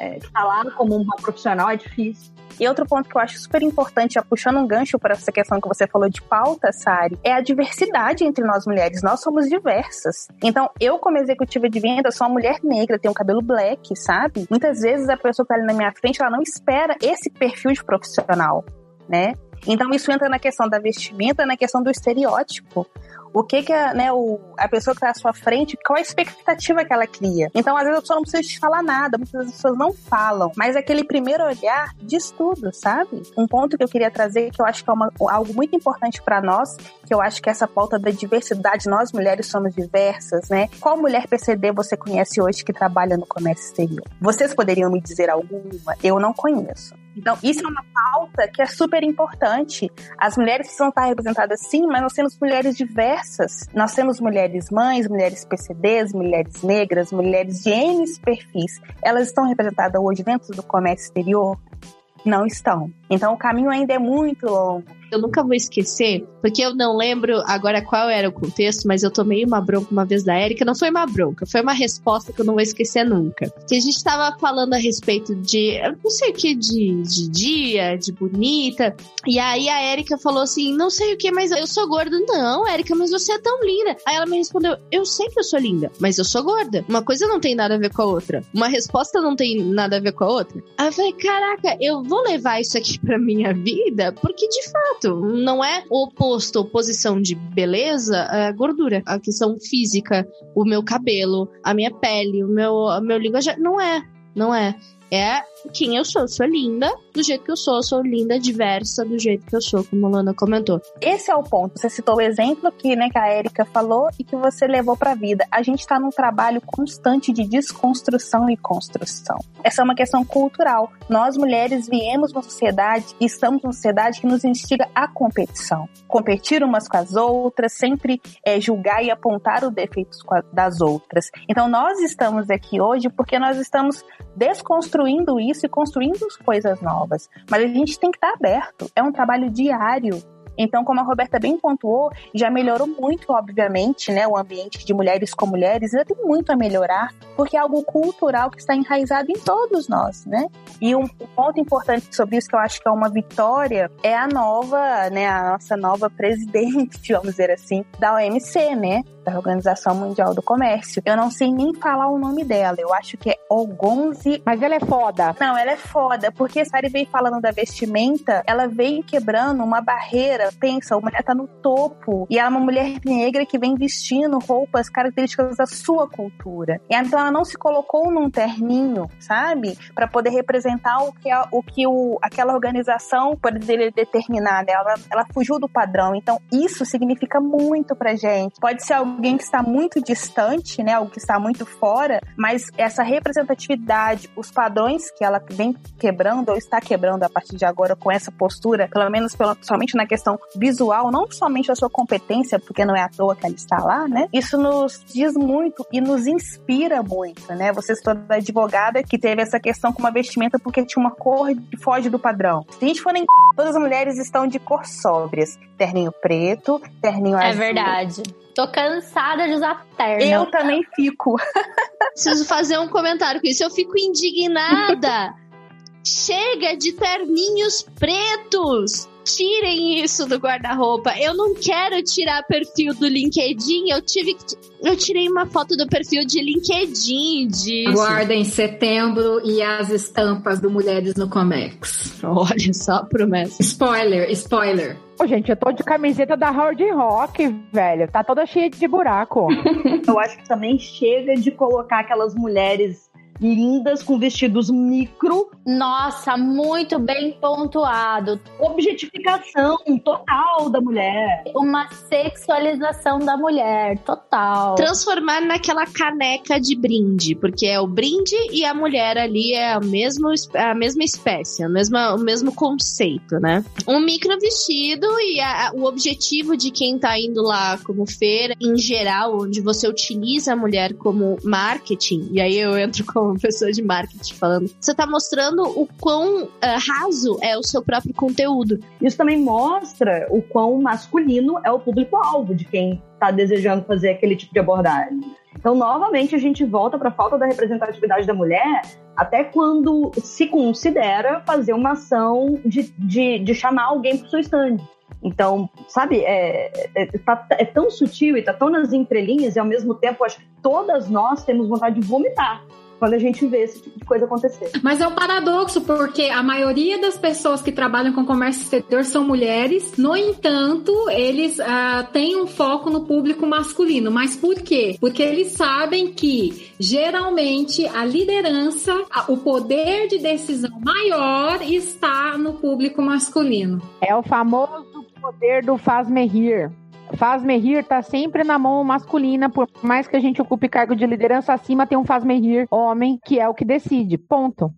é, falar como uma profissional é difícil. E outro ponto que eu acho super importante, já puxando um gancho para essa questão que você falou de pauta, Sari, é a diversidade entre nós mulheres. Nós somos diversas. Então, eu, como executiva de venda, sou uma mulher negra, tenho cabelo black, sabe? Muitas vezes a pessoa que está ali na minha frente, ela não espera esse perfil de profissional, né? Então, isso entra na questão da vestimenta, na questão do estereótipo o que que a, né, o, a pessoa que está à sua frente, qual a expectativa que ela cria. Então, às vezes a pessoa não precisa te falar nada, muitas pessoas não falam, mas aquele primeiro olhar diz tudo, sabe? Um ponto que eu queria trazer, que eu acho que é uma, algo muito importante para nós, que eu acho que essa pauta da diversidade, nós mulheres somos diversas, né? Qual mulher PCD você conhece hoje que trabalha no comércio exterior? Vocês poderiam me dizer alguma? Eu não conheço. Então, isso é uma pauta que é super importante. As mulheres precisam estar representadas sim, mas nós temos mulheres diversas. Nós temos mulheres mães, mulheres PCDs, mulheres negras, mulheres de N perfis. Elas estão representadas hoje dentro do comércio exterior? Não estão. Então, o caminho ainda é muito longo eu nunca vou esquecer, porque eu não lembro agora qual era o contexto, mas eu tomei uma bronca uma vez da Erika. Não foi uma bronca, foi uma resposta que eu não vou esquecer nunca. Que a gente tava falando a respeito de, não sei o que, de, de dia, de bonita. E aí a Erika falou assim: não sei o que, mas eu sou gorda. Não, Erika, mas você é tão linda. Aí ela me respondeu: eu sei que eu sou linda, mas eu sou gorda. Uma coisa não tem nada a ver com a outra. Uma resposta não tem nada a ver com a outra. Aí eu falei: caraca, eu vou levar isso aqui pra minha vida, porque de fato não é oposto, oposição de beleza, é gordura. A questão física, o meu cabelo, a minha pele, o meu, o meu linguajar. Não é. Não é. É quem eu sou. Eu sou linda do jeito que eu sou. Eu sou linda, diversa do jeito que eu sou, como a Lana comentou. Esse é o ponto. Você citou o exemplo que, né, que a Erika falou e que você levou pra vida. A gente tá num trabalho constante de desconstrução e construção. Essa é uma questão cultural. Nós, mulheres, viemos uma sociedade e estamos numa sociedade que nos instiga à competição. Competir umas com as outras, sempre é, julgar e apontar os defeitos das outras. Então, nós estamos aqui hoje porque nós estamos desconstruindo isso e construindo coisas novas. Mas a gente tem que estar aberto. É um trabalho diário. Então, como a Roberta bem pontuou, já melhorou muito, obviamente, né, o ambiente de mulheres com mulheres, ainda tem muito a melhorar, porque é algo cultural que está enraizado em todos nós, né? E um ponto importante sobre isso que eu acho que é uma vitória é a nova, né, a nossa nova presidente, vamos dizer assim, da OMC, né? Da Organização Mundial do Comércio. Eu não sei nem falar o nome dela. Eu acho que é Ogonzi. Mas ela é foda. Não, ela é foda, porque a Sari veio falando da vestimenta, ela veio quebrando uma barreira. Pensa, a mulher tá no topo e ela é uma mulher negra que vem vestindo roupas características da sua cultura. E então ela não se colocou num terninho, sabe? Para poder representar o que, a, o que o, aquela organização poderia determinar. Ela, ela fugiu do padrão. Então isso significa muito pra gente. Pode ser algo alguém que está muito distante, né? Algo que está muito fora, mas essa representatividade, os padrões que ela vem quebrando ou está quebrando a partir de agora com essa postura, pelo menos pela, somente na questão visual, não somente a sua competência, porque não é à toa que ela está lá, né? Isso nos diz muito e nos inspira muito, né? Você se torna advogada que teve essa questão com uma vestimenta porque tinha uma cor que foge do padrão. Se a gente for em todas as mulheres estão de cor sóbrias, terninho preto, terninho É azul. verdade. Tô cansada de usar terno. Eu também fico. Preciso fazer um comentário com isso. Eu fico indignada. Chega de terninhos pretos. Tirem isso do guarda-roupa. Eu não quero tirar perfil do LinkedIn. Eu tive que. Eu tirei uma foto do perfil de LinkedIn disso. Aguardem setembro e as estampas do Mulheres no Comex. Olha só a promessa. Spoiler, spoiler. Ô, gente, eu tô de camiseta da Hard Rock, velho. Tá toda cheia de buraco. Eu acho que também chega de colocar aquelas mulheres lindas com vestidos micro, Nossa, muito bem pontuado. objetificação total da mulher. Uma sexualização da mulher, total. Transformar naquela caneca de brinde, porque é o brinde e a mulher ali é a mesma, a mesma espécie, a mesma, o mesmo conceito, né? Um micro vestido e a- o objetivo de quem tá indo lá como feira, em geral, onde você utiliza a mulher como marketing, e aí eu entro como pessoa de marketing falando, você tá mostrando o quão ah, raso é o seu próprio conteúdo. Isso também mostra o quão masculino é o público-alvo de quem está desejando fazer aquele tipo de abordagem. Então, novamente, a gente volta para a falta da representatividade da mulher até quando se considera fazer uma ação de, de, de chamar alguém para o seu stand. Então, sabe, é, é, tá- é tão sutil e tá tão nas entrelinhas, e ao mesmo tempo, acho que todas nós temos vontade de vomitar quando a gente vê esse tipo de coisa acontecer. Mas é um paradoxo, porque a maioria das pessoas que trabalham com comércio exterior são mulheres. No entanto, eles ah, têm um foco no público masculino. Mas por quê? Porque eles sabem que, geralmente, a liderança, a- o poder de decisão maior está no público masculino. É o famoso poder do faz-me rir. Faz-me rir tá sempre na mão masculina, por mais que a gente ocupe cargo de liderança, acima tem um faz-me rir homem, que é o que decide. Ponto.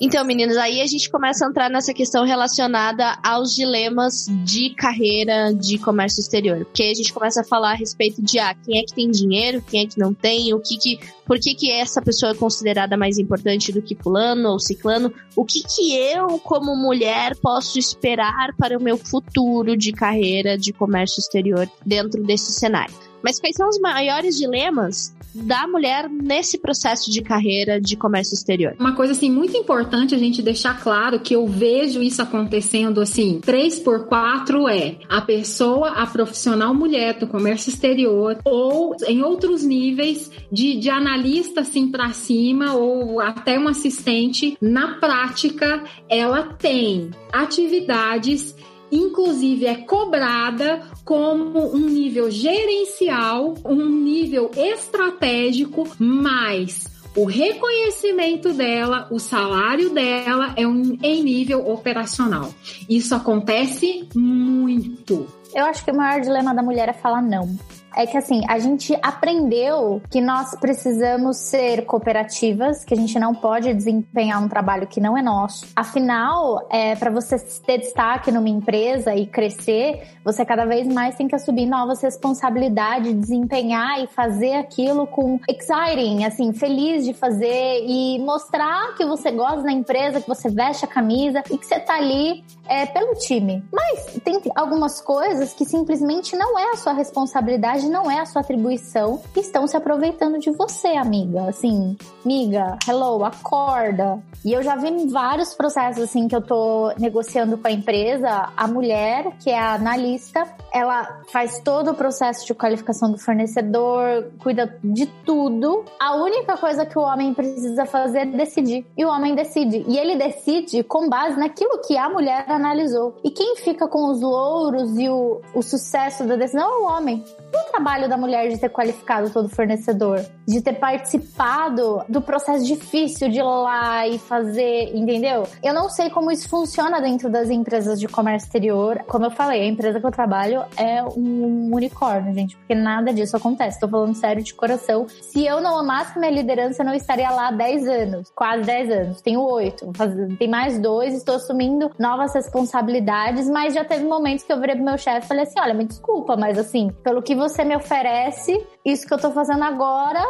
Então, meninos, aí a gente começa a entrar nessa questão relacionada aos dilemas de carreira de comércio exterior. Porque a gente começa a falar a respeito de ah, quem é que tem dinheiro, quem é que não tem, o que que, por que que essa pessoa é considerada mais importante do que fulano ou ciclano, o que que eu, como mulher, posso esperar para o meu futuro de carreira de comércio exterior dentro desse cenário. Mas quais são os maiores dilemas da mulher nesse processo de carreira de comércio exterior? Uma coisa assim muito importante a gente deixar claro que eu vejo isso acontecendo assim, 3 por 4 é a pessoa, a profissional mulher do comércio exterior ou em outros níveis de, de analista assim para cima ou até um assistente, na prática ela tem atividades inclusive é cobrada como um nível gerencial, um nível estratégico, mas o reconhecimento dela, o salário dela é um, em nível operacional. Isso acontece muito. Eu acho que o maior dilema da mulher é falar não. É que assim, a gente aprendeu que nós precisamos ser cooperativas, que a gente não pode desempenhar um trabalho que não é nosso. Afinal, é, para você ter destaque numa empresa e crescer, você cada vez mais tem que assumir novas responsabilidades, desempenhar e fazer aquilo com exciting, assim, feliz de fazer e mostrar que você gosta da empresa, que você veste a camisa e que você tá ali é, pelo time. Mas tem algumas coisas que simplesmente não é a sua responsabilidade, não é a sua atribuição, que estão se aproveitando de você, amiga. Assim, amiga, hello, acorda. E eu já vi vários processos assim que eu tô negociando com a empresa, a mulher, que é a analista, ela faz todo o processo de qualificação do fornecedor, cuida de tudo. A única coisa que o homem precisa fazer é decidir. E o homem decide. E ele decide com base naquilo que a mulher analisou. E quem fica com os louros e o, o sucesso da decisão é o homem. o trabalho da mulher de ter qualificado todo fornecedor, de ter participado do processo difícil de ir lá e fazer, entendeu? Eu não sei como isso funciona dentro das empresas de comércio exterior. Como eu falei, a empresa que eu trabalho é um unicórnio, gente, porque nada disso acontece. Tô falando sério de coração. Se eu não amasse minha liderança, eu não estaria lá há 10 anos, quase 10 anos. Tenho 8, tem mais dois, estou assumindo novas responsabilidades, mas já teve momentos que eu virei pro meu chefe e falei assim: olha, me desculpa, mas assim, pelo que você me oferece, isso que eu tô fazendo agora,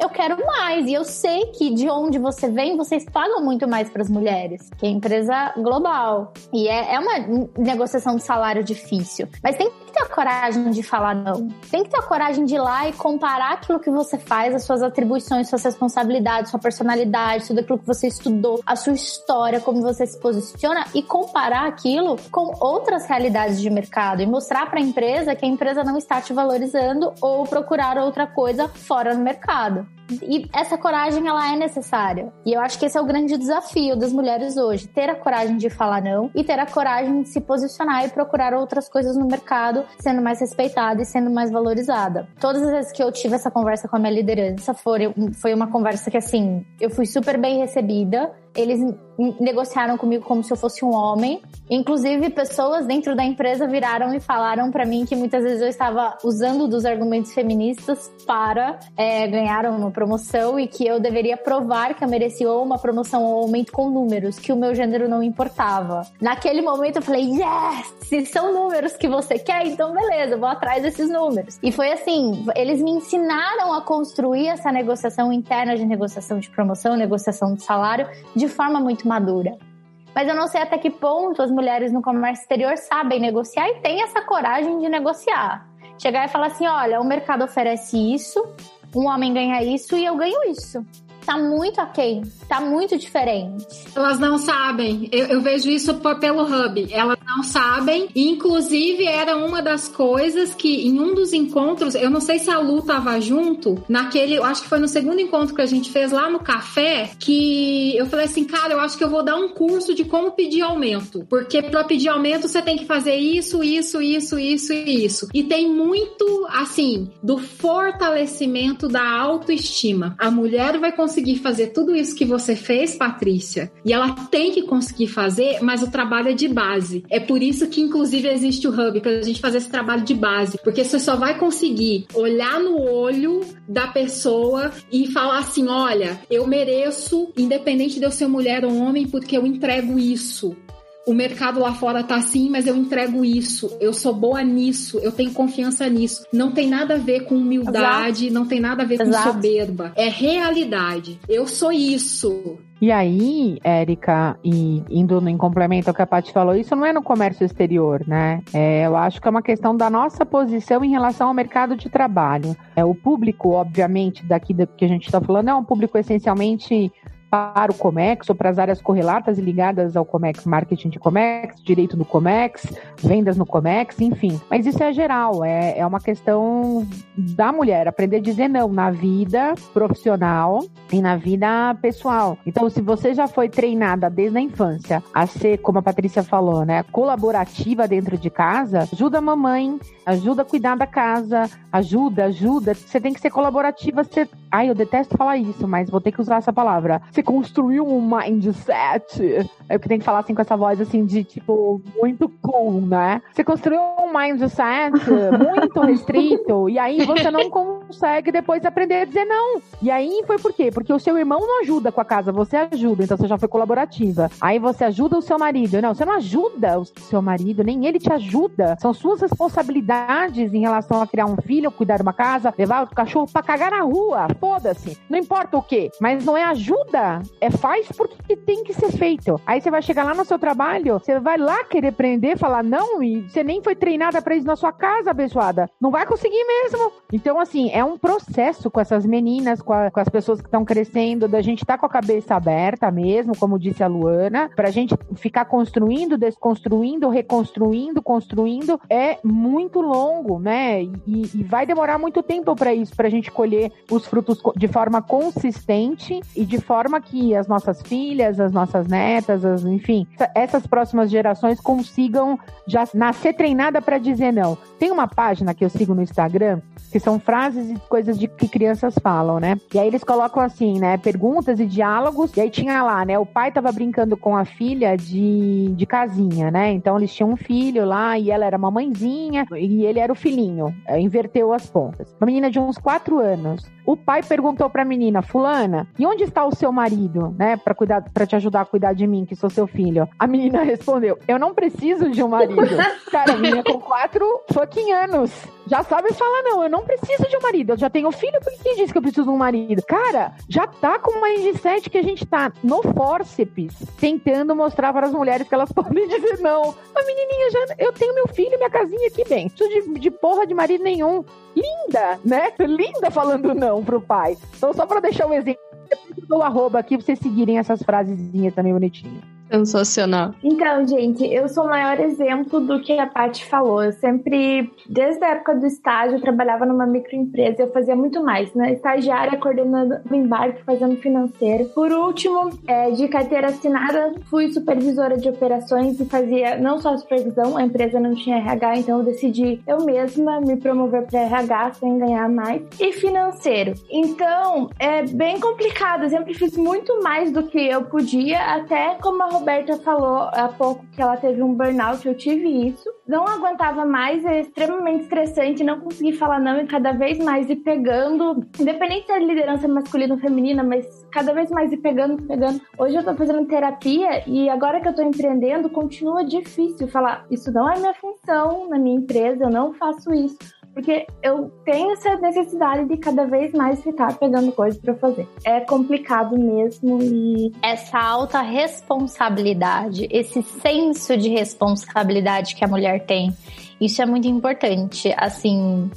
eu quero mais. E eu sei que de onde você vem, vocês pagam muito mais para as mulheres, que é empresa global. E é, é uma negociação de salário difícil. Mas tem que ter a coragem de falar não. Tem que ter a coragem de ir lá e comparar aquilo que você faz, as suas atribuições, suas responsabilidades, sua personalidade, tudo aquilo que você estudou, a sua história, como você se posiciona e comparar aquilo com outras realidades de mercado e mostrar para a empresa que a empresa não está te valorizando ou procurar outra coisa fora no mercado. E essa coragem, ela é necessária. E eu acho que esse é o grande desafio das mulheres hoje: ter a coragem de falar não e ter a coragem de se posicionar e procurar outras coisas no mercado, sendo mais respeitada e sendo mais valorizada. Todas as vezes que eu tive essa conversa com a minha liderança, foi, uma conversa que, assim, eu fui super bem recebida. Eles negociaram comigo como se eu fosse um homem. Inclusive, pessoas dentro da empresa viraram e falaram para mim que muitas vezes eu estava usando dos argumentos feministas para é, ganhar uma promoção e que eu deveria provar que eu merecia ou uma promoção ou um aumento com números, que o meu gênero não importava. Naquele momento eu falei, yes! Se são números que você quer, então beleza, vou atrás desses números. E foi assim, eles me ensinaram a construir essa negociação interna de negociação de promoção, negociação de salário, de forma muito madura. Mas eu não sei até que ponto as mulheres no comércio exterior sabem negociar e têm essa coragem de negociar. Chegar e falar assim: olha, o mercado oferece isso, um homem ganha isso e eu ganho isso tá muito aquém, tá muito diferente. Elas não sabem. Eu, eu vejo isso por, pelo Hub. Elas não sabem. Inclusive, era uma das coisas que em um dos encontros, eu não sei se a Lu tava junto, naquele, eu acho que foi no segundo encontro que a gente fez lá no café, que eu falei assim, cara, eu acho que eu vou dar um curso de como pedir aumento. Porque para pedir aumento você tem que fazer isso, isso, isso, isso e isso. E tem muito, assim, do fortalecimento da autoestima. A mulher vai conseguir conseguir fazer tudo isso que você fez, Patrícia, e ela tem que conseguir fazer, mas o trabalho é de base. É por isso que, inclusive, existe o Hub, para a gente fazer esse trabalho de base. Porque você só vai conseguir olhar no olho da pessoa e falar assim: olha, eu mereço, independente de eu ser mulher ou homem, porque eu entrego isso o mercado lá fora tá assim, mas eu entrego isso, eu sou boa nisso, eu tenho confiança nisso. Não tem nada a ver com humildade, Exato. não tem nada a ver Exato. com soberba. É realidade. Eu sou isso. E aí, Érica, e indo em complemento ao que a Paty falou, isso não é no comércio exterior, né? É, eu acho que é uma questão da nossa posição em relação ao mercado de trabalho. É, o público, obviamente, daqui que a gente está falando, é um público essencialmente para o Comex ou para as áreas correlatas e ligadas ao Comex, marketing de Comex, direito do Comex, vendas no Comex, enfim. Mas isso é geral, é, é uma questão da mulher aprender a dizer não na vida profissional e na vida pessoal. Então, se você já foi treinada desde a infância a ser, como a Patrícia falou, né, colaborativa dentro de casa, ajuda a mamãe, ajuda a cuidar da casa, ajuda, ajuda. Você tem que ser colaborativa. Você... Ai, eu detesto falar isso, mas vou ter que usar essa palavra. Você construiu um mindset. É o que tem que falar assim com essa voz assim de tipo muito cool, né? Você construiu um mindset muito restrito e aí você não consegue depois aprender a dizer não. E aí foi por quê? Porque o seu irmão não ajuda com a casa, você ajuda, então você já foi colaborativa. Aí você ajuda o seu marido. Não, você não ajuda o seu marido, nem ele te ajuda. São suas responsabilidades em relação a criar um filho, cuidar de uma casa, levar o cachorro para cagar na rua. Foda-se. Não importa o quê, mas não é ajuda. É faz porque tem que ser feito. Aí você vai chegar lá no seu trabalho, você vai lá querer prender, falar não, e você nem foi treinada para isso na sua casa, abençoada. Não vai conseguir mesmo. Então, assim, é um processo com essas meninas, com, a, com as pessoas que estão crescendo, da gente estar tá com a cabeça aberta mesmo, como disse a Luana, pra gente ficar construindo, desconstruindo, reconstruindo, construindo, é muito longo, né? E, e vai demorar muito tempo para isso, pra gente colher os frutos de forma consistente e de forma que as nossas filhas, as nossas netas, as, enfim, essas próximas gerações consigam já nascer treinada para dizer não. Tem uma página que eu sigo no Instagram que são frases e coisas de que crianças falam, né? E aí eles colocam assim, né? Perguntas e diálogos. E aí tinha lá, né? O pai tava brincando com a filha de, de casinha, né? Então eles tinham um filho lá e ela era mamãezinha e ele era o filhinho. Inverteu as pontas. Uma menina de uns quatro anos. O pai perguntou pra menina, fulana, e onde está o seu marido, né? Pra, cuidar, pra te ajudar a cuidar de mim, que sou seu filho. A menina respondeu, eu não preciso de um marido. Cara, a menina com quatro fucking anos já sabe falar, não, eu não preciso de um marido, eu já tenho filho, por que disse que eu preciso de um marido? Cara, já tá com uma mindset que a gente tá no forceps, tentando mostrar para as mulheres que elas podem dizer não. A menininha já, eu tenho meu filho, minha casinha aqui bem, preciso de, de porra de marido nenhum. Linda, né? Linda falando não pro pai. Então, só para deixar um exemplo, dou arroba aqui pra vocês seguirem essas frasezinhas também bonitinhas. Sensacional. Então, gente, eu sou o maior exemplo do que a Paty falou. Eu sempre, desde a época do estágio, eu trabalhava numa microempresa. Eu fazia muito mais, né? Estagiária, coordenando o embarque, fazendo financeiro. Por último, é, de carteira assinada, fui supervisora de operações e fazia não só supervisão, a empresa não tinha RH, então eu decidi eu mesma me promover para RH sem ganhar mais. E financeiro. Então, é bem complicado. Eu sempre fiz muito mais do que eu podia, até como a Roberta falou há pouco que ela teve um burnout, eu tive isso. Não aguentava mais, é extremamente estressante, não consegui falar não e cada vez mais ir pegando, independente é liderança masculina ou feminina, mas cada vez mais ir pegando, pegando. Hoje eu tô fazendo terapia e agora que eu tô empreendendo, continua difícil falar, isso não é minha função na minha empresa, eu não faço isso porque eu tenho essa necessidade de cada vez mais ficar pegando coisas para fazer. É complicado mesmo e essa alta responsabilidade, esse senso de responsabilidade que a mulher tem, isso é muito importante. Assim,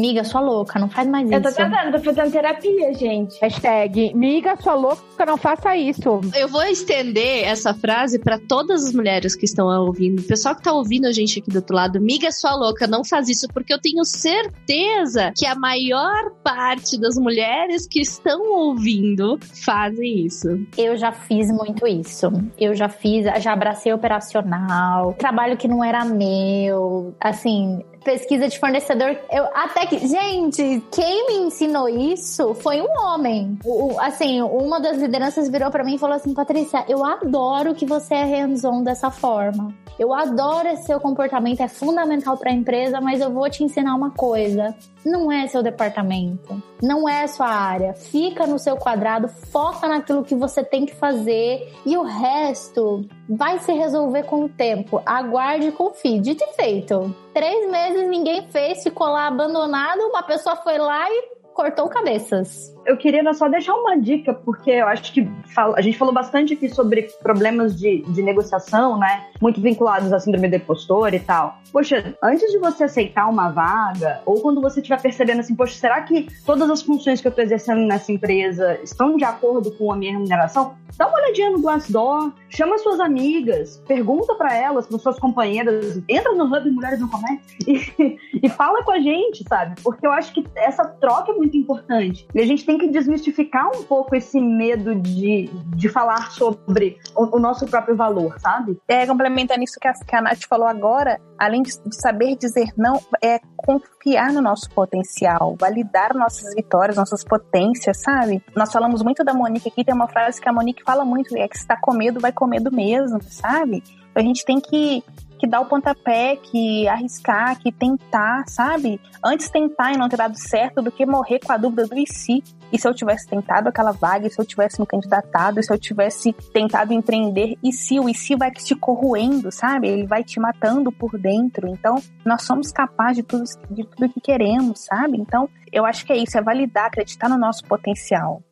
Miga, sua louca, não faz mais isso. Eu tô tratando, tô fazendo terapia, gente. Hashtag, miga, sua louca, não faça isso. Eu vou estender essa frase para todas as mulheres que estão ouvindo. O pessoal que tá ouvindo a gente aqui do outro lado, miga, sua louca, não faz isso, porque eu tenho certeza que a maior parte das mulheres que estão ouvindo fazem isso. Eu já fiz muito isso. Eu já fiz, já abracei operacional, trabalho que não era meu. Assim, pesquisa de fornecedor. Eu até que, gente, quem me ensinou isso foi um homem. O, assim, uma das lideranças virou para mim e falou assim: "Patrícia, eu adoro que você é hands-on dessa forma. Eu adoro esse seu comportamento, é fundamental para a empresa, mas eu vou te ensinar uma coisa. Não é seu departamento, não é sua área. Fica no seu quadrado, foca naquilo que você tem que fazer e o resto vai se resolver com o tempo. Aguarde e confie. Dito e feito. Três meses ninguém fez, ficou lá abandonado, uma pessoa foi lá e cortou cabeças. Eu queria só deixar uma dica, porque eu acho que a gente falou bastante aqui sobre problemas de, de negociação, né? Muito vinculados à síndrome do impostor e tal. Poxa, antes de você aceitar uma vaga, ou quando você estiver percebendo assim, poxa, será que todas as funções que eu estou exercendo nessa empresa estão de acordo com a minha remuneração? Dá uma olhadinha no Glassdoor, chama suas amigas, pergunta para elas, para suas companheiras, entra no Hub Mulheres no Comércio e, e fala com a gente, sabe? Porque eu acho que essa troca é muito importante. E a gente tem que desmistificar um pouco esse medo de, de falar sobre o, o nosso próprio valor, sabe? É, complementando isso que a, que a Nath falou agora, além de, de saber dizer não, é confiar no nosso potencial, validar nossas vitórias, nossas potências, sabe? Nós falamos muito da Monique aqui, tem uma frase que a Monique fala muito, é que se tá com medo, vai com medo mesmo, sabe? A gente tem que que dar o pontapé, que arriscar, que tentar, sabe? Antes tentar e não ter dado certo do que morrer com a dúvida do e se. E se eu tivesse tentado aquela vaga, e se eu tivesse me candidatado, e se eu tivesse tentado empreender, e se o e se vai te corroendo, sabe? Ele vai te matando por dentro. Então, nós somos capazes de tudo, de tudo que queremos, sabe? Então, eu acho que é isso, é validar, acreditar no nosso potencial.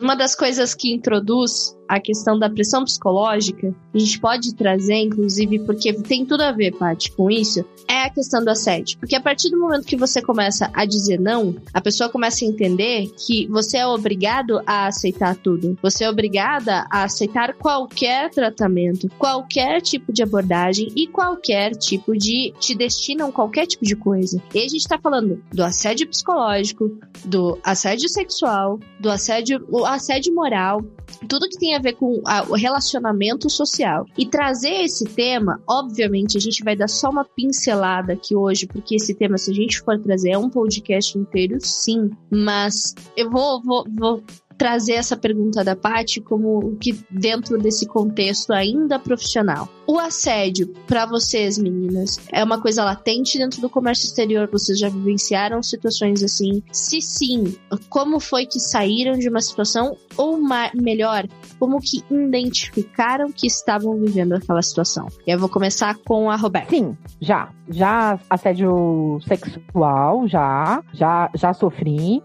Uma das coisas que introduz a questão da pressão psicológica, a gente pode trazer, inclusive, porque tem tudo a ver, Paty, com isso, é a questão do assédio. Porque a partir do momento que você começa a dizer não, a pessoa começa a entender que você é obrigado a aceitar tudo. Você é obrigada a aceitar qualquer tratamento, qualquer tipo de abordagem e qualquer tipo de. te destinam qualquer tipo de coisa. E a gente tá falando do assédio psicológico, do assédio sexual, do assédio, o assédio moral, tudo que tem a ver com a, o relacionamento social. E trazer esse tema, obviamente, a gente vai dar só uma pincelada aqui hoje, porque esse tema, se a gente for trazer, é um podcast inteiro, sim. Mas eu vou, vou, vou trazer essa pergunta da Paty como que dentro desse contexto ainda profissional. O assédio para vocês, meninas, é uma coisa latente dentro do comércio exterior? Vocês já vivenciaram situações assim? Se sim, como foi que saíram de uma situação ou melhor, como que identificaram que estavam vivendo aquela situação? E eu vou começar com a Roberta. Sim, já, já assédio sexual, já, já, já sofri.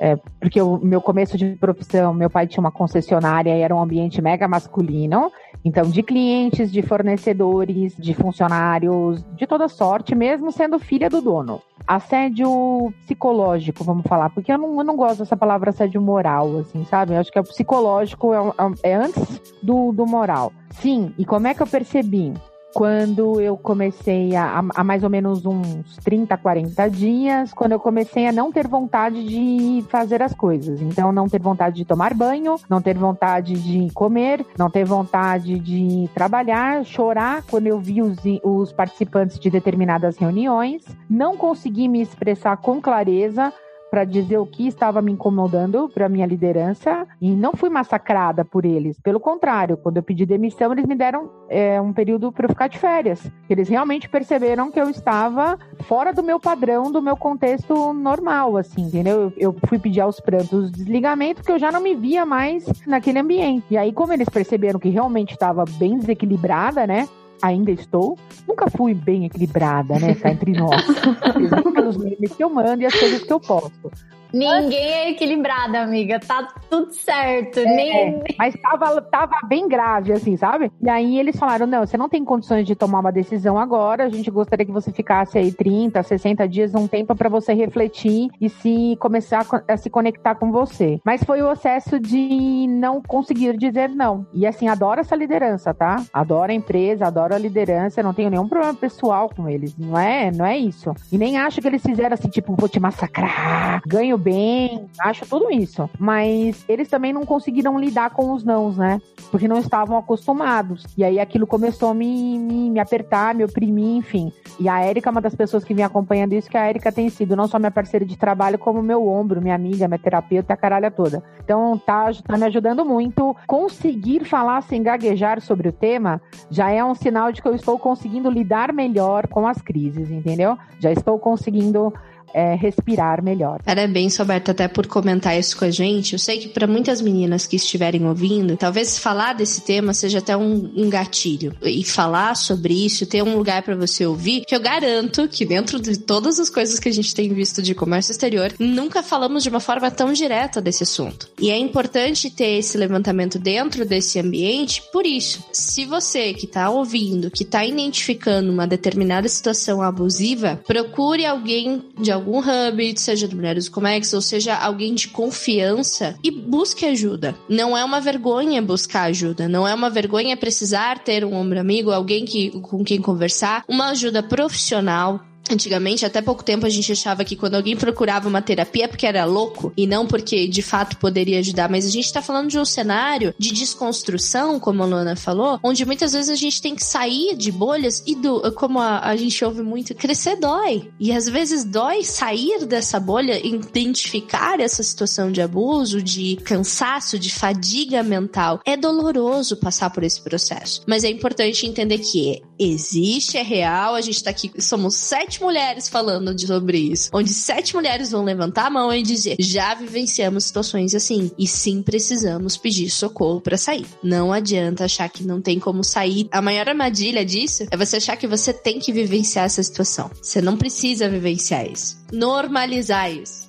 É, porque o meu começo de profissão, meu pai tinha uma concessionária e era um ambiente mega masculino. Então, de clientes, de fornecedores, de funcionários, de toda sorte, mesmo sendo filha do dono. Assédio psicológico, vamos falar, porque eu não, eu não gosto dessa palavra assédio moral, assim, sabe? Eu acho que é psicológico é, é, é antes do, do moral. Sim, e como é que eu percebi? Quando eu comecei a, a, mais ou menos uns 30, 40 dias, quando eu comecei a não ter vontade de fazer as coisas. Então, não ter vontade de tomar banho, não ter vontade de comer, não ter vontade de trabalhar, chorar quando eu vi os, os participantes de determinadas reuniões, não consegui me expressar com clareza para dizer o que estava me incomodando para minha liderança e não fui massacrada por eles. Pelo contrário, quando eu pedi demissão, eles me deram é, um período para eu ficar de férias. Eles realmente perceberam que eu estava fora do meu padrão, do meu contexto normal, assim, entendeu? Eu, fui pedir aos prantos desligamento porque eu já não me via mais naquele ambiente. E aí, como eles perceberam que realmente estava bem desequilibrada, né? Ainda estou. Nunca fui bem equilibrada, né? Tá entre nós. pelos memes que eu mando e as coisas que eu posto. Ninguém é equilibrada, amiga. Tá tudo certo. É, Nem... Mas tava, tava bem grave, assim, sabe? E aí eles falaram: não, você não tem condições de tomar uma decisão agora. A gente gostaria que você ficasse aí 30, 60 dias, um tempo para você refletir e se começar a se conectar com você. Mas foi o excesso de não conseguir dizer não. E assim, adoro essa liderança, tá? Adoro a empresa, adoro a liderança. Não tenho nenhum problema pessoal com eles. Não é, não é isso. E nem acho que eles fizeram assim, tipo, vou te massacrar, ganho bem, acho tudo isso. Mas eles também não conseguiram lidar com os nãos, né? Porque não estavam acostumados. E aí aquilo começou a me, me, me apertar, me oprimir, enfim. E a Érica é uma das pessoas que vem acompanhando isso, que a Érica tem sido não só minha parceira de trabalho, como meu ombro, minha amiga, minha terapeuta, a caralha toda. Então tá, tá me ajudando muito. Conseguir falar sem gaguejar sobre o tema já é um sinal de que eu estou conseguindo lidar melhor com as crises, entendeu? Já estou conseguindo é, respirar melhor. Parabéns, Roberta, até por comentar isso com a gente. Eu sei que para muitas meninas que estiverem ouvindo, talvez falar desse tema seja até um, um gatilho. E falar sobre isso, ter um lugar para você ouvir, que eu garanto que dentro de todas as coisas que a gente tem visto de comércio exterior, nunca falamos de uma forma tão direta desse assunto. E é importante ter esse levantamento dentro desse ambiente por isso. Se você que está ouvindo, que está identificando uma determinada situação abusiva, procure alguém de algum hub, seja do Mulheres do Comex, ou seja alguém de confiança e busque ajuda. Não é uma vergonha buscar ajuda, não é uma vergonha precisar ter um ombro amigo, alguém que, com quem conversar, uma ajuda profissional, Antigamente, até pouco tempo, a gente achava que quando alguém procurava uma terapia é porque era louco e não porque de fato poderia ajudar. Mas a gente tá falando de um cenário de desconstrução, como a Luana falou, onde muitas vezes a gente tem que sair de bolhas e, do, como a, a gente ouve muito, crescer dói. E às vezes dói sair dessa bolha, identificar essa situação de abuso, de cansaço, de fadiga mental. É doloroso passar por esse processo. Mas é importante entender que existe, é real, a gente tá aqui, somos sete sete mulheres falando sobre isso, onde sete mulheres vão levantar a mão e dizer: já vivenciamos situações assim e sim precisamos pedir socorro para sair. Não adianta achar que não tem como sair. A maior armadilha disso é você achar que você tem que vivenciar essa situação. Você não precisa vivenciar isso. Normalizar isso.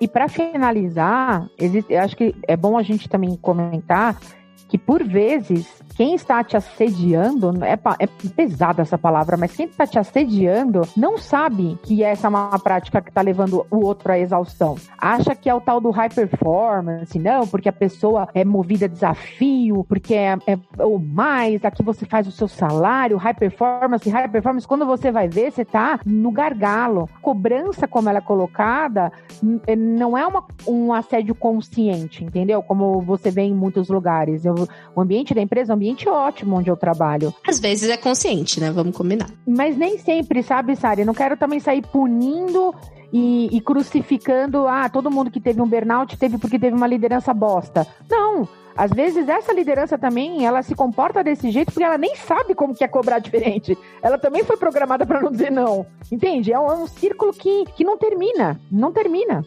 E para finalizar, existe, acho que é bom a gente também comentar que por vezes quem está te assediando, é, é pesada essa palavra, mas quem está te assediando não sabe que essa é uma prática que está levando o outro à exaustão. Acha que é o tal do high performance, não, porque a pessoa é movida a desafio, porque é, é o mais, aqui você faz o seu salário, high performance, high performance, quando você vai ver, você está no gargalo. Cobrança, como ela é colocada, é, não é uma, um assédio consciente, entendeu? Como você vê em muitos lugares. Eu, o ambiente da empresa um ambiente ambiente ótimo onde eu trabalho. Às vezes é consciente, né? Vamos combinar. Mas nem sempre, sabe, Sari? Não quero também sair punindo e, e, crucificando, ah, todo mundo que teve um burnout teve porque teve uma liderança bosta. Não. Às vezes essa liderança também, ela se comporta desse jeito porque ela nem sabe como que é cobrar diferente. Ela também foi programada para não dizer não. Entende? É um, é um círculo que, que não termina. Não termina.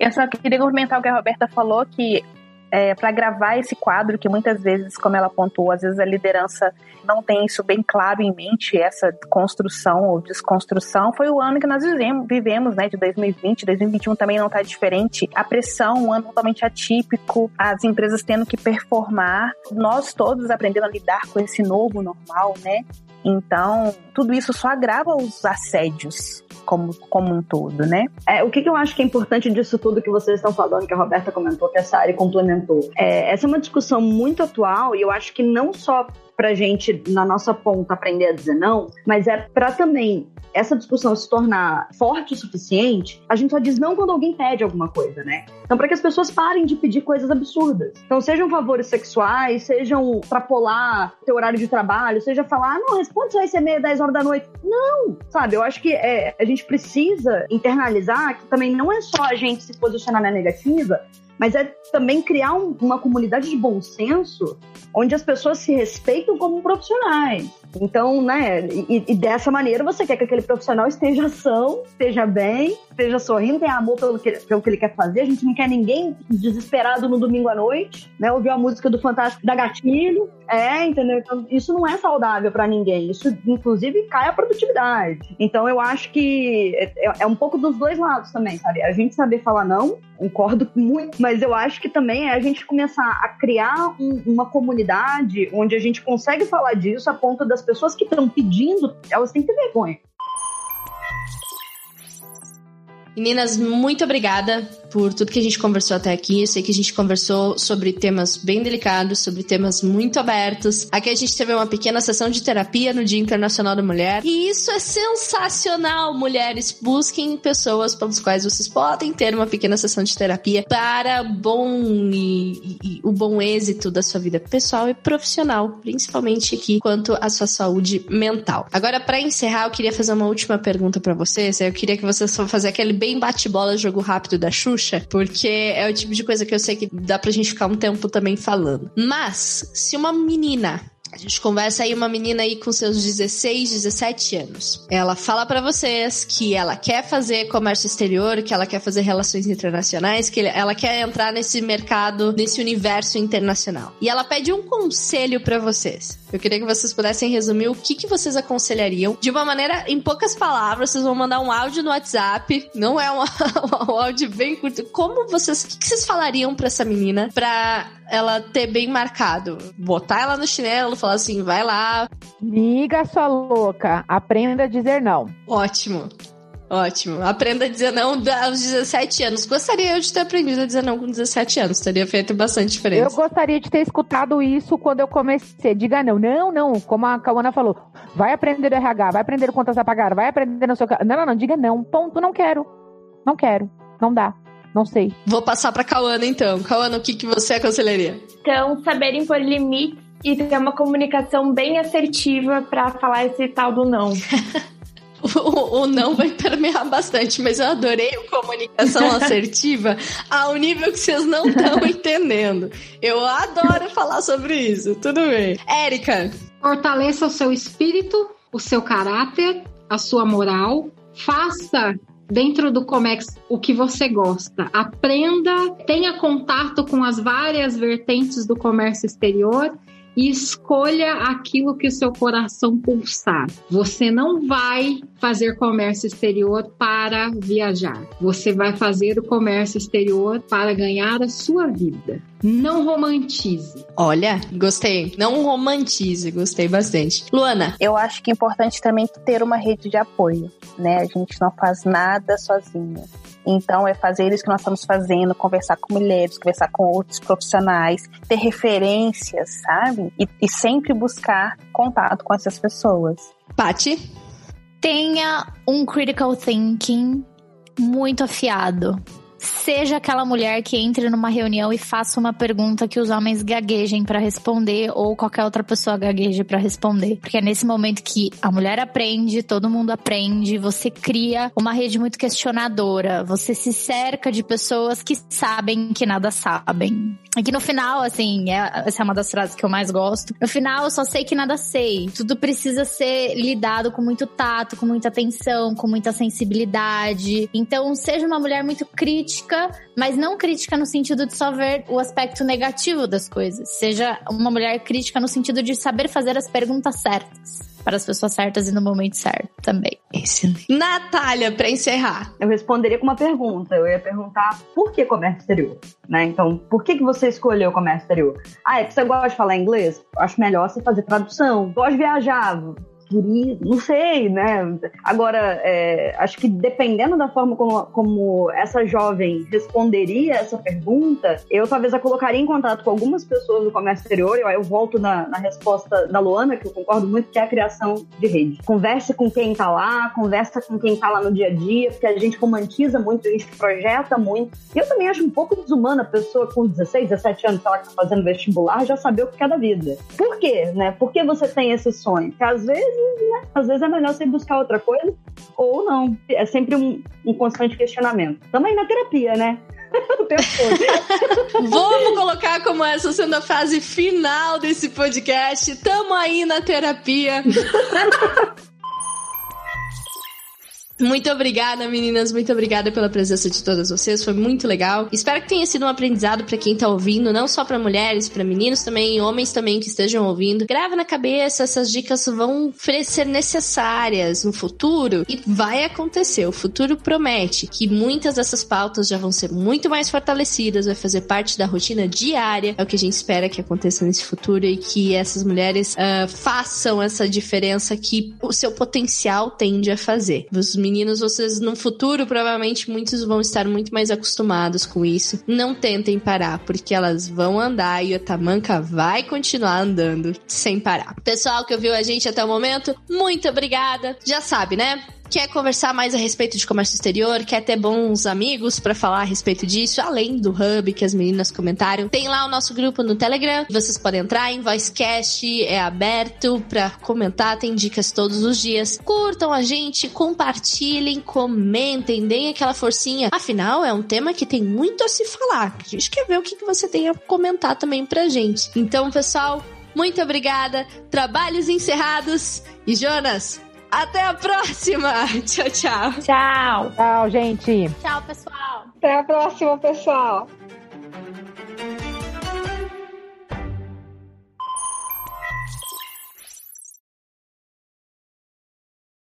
Eu só queria complementar o que a Roberta falou, que é, para gravar esse quadro, que muitas vezes, como ela apontou, às vezes a liderança não tem isso bem claro em mente, essa construção ou desconstrução, foi o ano que nós vivemos, vivemos né, de 2020, 2021 também não está diferente. A pressão, um ano totalmente atípico, as empresas tendo que performar, nós todos aprendendo a lidar com esse novo normal, né? Então, tudo isso só agrava os assédios como, como um todo, né? É, o que, que, eu acho que é importante disso tudo que vocês estão falando, que a Roberta comentou, que a Sari complementou. É, essa é uma discussão muito atual e eu acho que não só pra gente, na nossa ponta, aprender a dizer não, mas é para também essa discussão se tornar forte o suficiente, a gente só diz não quando alguém pede alguma coisa, né? Então, para que as pessoas parem de pedir coisas absurdas. Então, sejam favores sexuais, sejam extrapolar teu horário de trabalho, seja falar, ah, não, responde só esse e-mail 10 horas da noite. Não, sabe? Eu acho que é, a gente precisa internalizar que também não é só a gente se posicionar na negativa, mas é também criar um, uma comunidade de bom senso onde as pessoas se respeitam como profissionais. Então, né, e, e, dessa maneira você quer que aquele profissional esteja são, esteja bem, esteja sorrindo, tenha amor pelo que, pelo que ele quer fazer. A gente não quer ninguém desesperado no domingo à noite, né, ouvir a música do Fantástico da Gatilho. É, entendeu? Então, isso não é saudável para ninguém. Isso, inclusive, cai a produtividade. Então, eu acho que é, é um pouco dos dois lados também, sabe? A gente saber falar não, concordo muito, mas eu acho que também é a gente começar a criar um, uma comunidade onde a gente consegue falar disso a ponto das pessoas que estão pedindo, elas têm que ter vergonha. Meninas, muito obrigada por tudo que a gente conversou até aqui. Eu sei que a gente conversou sobre temas bem delicados, sobre temas muito abertos. Aqui a gente teve uma pequena sessão de terapia no Dia Internacional da Mulher. E isso é sensacional, mulheres. Busquem pessoas pelas quais vocês podem ter uma pequena sessão de terapia para bom e, e, e o bom êxito da sua vida pessoal e profissional, principalmente aqui quanto à sua saúde mental. Agora, para encerrar, eu queria fazer uma última pergunta para vocês. Eu queria que vocês fazer aquele bem bate-bola jogo rápido da Xuxa Xuxa, porque é o tipo de coisa que eu sei que dá pra gente ficar um tempo também falando. Mas, se uma menina a gente conversa aí uma menina aí com seus 16, 17 anos. Ela fala para vocês que ela quer fazer comércio exterior, que ela quer fazer relações internacionais, que ela quer entrar nesse mercado, nesse universo internacional. E ela pede um conselho para vocês. Eu queria que vocês pudessem resumir o que, que vocês aconselhariam de uma maneira, em poucas palavras, vocês vão mandar um áudio no WhatsApp, não é um, áudio bem curto. Como vocês, o que, que vocês falariam para essa menina pra ela ter bem marcado? Botar ela no chinelo, falar assim, vai lá. Liga, sua louca, aprenda a dizer não. Ótimo. Ótimo. Aprenda a dizer não aos 17 anos. Gostaria eu de ter aprendido a dizer não com 17 anos. Teria feito bastante diferença. Eu gostaria de ter escutado isso quando eu comecei. Diga não. Não, não. Como a Kawana falou. Vai aprender o RH, vai aprender contas a pagar, vai aprender no seu... Não, não, não. Diga não. Ponto. Não quero. Não quero. Não dá. Não sei. Vou passar pra Kawana então. Kawana, o que, que você aconselharia? Então, saber impor limites e ter uma comunicação bem assertiva para falar esse tal do não. o, o, não vai permear bastante, mas eu adorei o comunicação assertiva ao nível que vocês não estão entendendo. Eu adoro falar sobre isso. Tudo bem. Érica. Fortaleça o seu espírito, o seu caráter, a sua moral. Faça dentro do Comex o que você gosta. Aprenda, tenha contato com as várias vertentes do comércio exterior e escolha aquilo que o seu coração pulsar. Você não vai fazer comércio exterior para viajar. Você vai fazer o comércio exterior para ganhar a sua vida. Não romantize. Olha, gostei. Não romantize, gostei bastante. Luana. Eu acho que é importante também ter uma rede de apoio, né? A gente não faz nada sozinha. Então, é fazer isso que nós estamos fazendo, conversar com mulheres, conversar com outros profissionais, ter referências, sabe? E, e sempre buscar contato com essas pessoas. Pati? Tenha um critical thinking muito afiado. Seja aquela mulher que entre numa reunião e faça uma pergunta que os homens gaguejem para responder ou qualquer outra pessoa gagueje para responder. Porque é nesse momento que a mulher aprende, todo mundo aprende, você cria uma rede muito questionadora, você se cerca de pessoas que sabem que nada sabem. E que no final, assim, é, essa é uma das frases que eu mais gosto. No final, eu só sei que nada sei. Tudo precisa ser lidado com muito tato, com muita atenção, com muita sensibilidade. Então, seja uma mulher muito crítica, mas não crítica no sentido de só ver o aspecto negativo das coisas. Seja uma mulher crítica no sentido de saber fazer as perguntas certas para as pessoas certas e no momento certo também. Excelente. Natália, para encerrar. Eu responderia com uma pergunta. Eu ia perguntar por que comércio exterior? Né? Então, por que, que você escolheu comércio exterior? Ah, é que você gosta de falar inglês? Acho melhor você fazer tradução. Gosta de viajar? Não sei, né? Agora, é, acho que dependendo da forma como, como essa jovem responderia essa pergunta, eu talvez a colocaria em contato com algumas pessoas do comércio exterior. Eu, eu volto na, na resposta da Luana, que eu concordo muito, que é a criação de rede. Converse com quem tá lá, conversa com quem tá lá no dia a dia, porque a gente romantiza muito, a gente projeta muito. E eu também acho um pouco desumana a pessoa com 16, 17 anos, que tá fazendo vestibular, já saber o que é da vida. Por quê, né? Por que você tem esse sonho? Porque às vezes né? Às vezes é melhor você buscar outra coisa ou não. É sempre um, um constante questionamento. Também na terapia, né? Vamos colocar como essa sendo a fase final desse podcast. Tamo aí na terapia. Muito obrigada, meninas. Muito obrigada pela presença de todas vocês. Foi muito legal. Espero que tenha sido um aprendizado para quem tá ouvindo, não só para mulheres, para meninos também, homens também que estejam ouvindo. Grava na cabeça, essas dicas vão ser necessárias no futuro e vai acontecer. O futuro promete que muitas dessas pautas já vão ser muito mais fortalecidas, vai fazer parte da rotina diária. É o que a gente espera que aconteça nesse futuro e que essas mulheres uh, façam essa diferença que o seu potencial tende a fazer. Os meninos, vocês no futuro, provavelmente muitos vão estar muito mais acostumados com isso. Não tentem parar, porque elas vão andar e a tamanca vai continuar andando sem parar. Pessoal que ouviu a gente até o momento, muito obrigada. Já sabe, né? Quer conversar mais a respeito de comércio exterior, quer ter bons amigos para falar a respeito disso, além do hub que as meninas comentaram, tem lá o nosso grupo no Telegram. Vocês podem entrar em Voicecast, é aberto para comentar, tem dicas todos os dias. Curtam a gente, compartilhem, comentem, deem aquela forcinha. Afinal, é um tema que tem muito a se falar. A gente quer ver o que você tem a comentar também pra gente. Então, pessoal, muito obrigada. Trabalhos encerrados. E Jonas, até a próxima! Tchau, tchau. Tchau. Tchau, gente. Tchau, pessoal. Até a próxima, pessoal.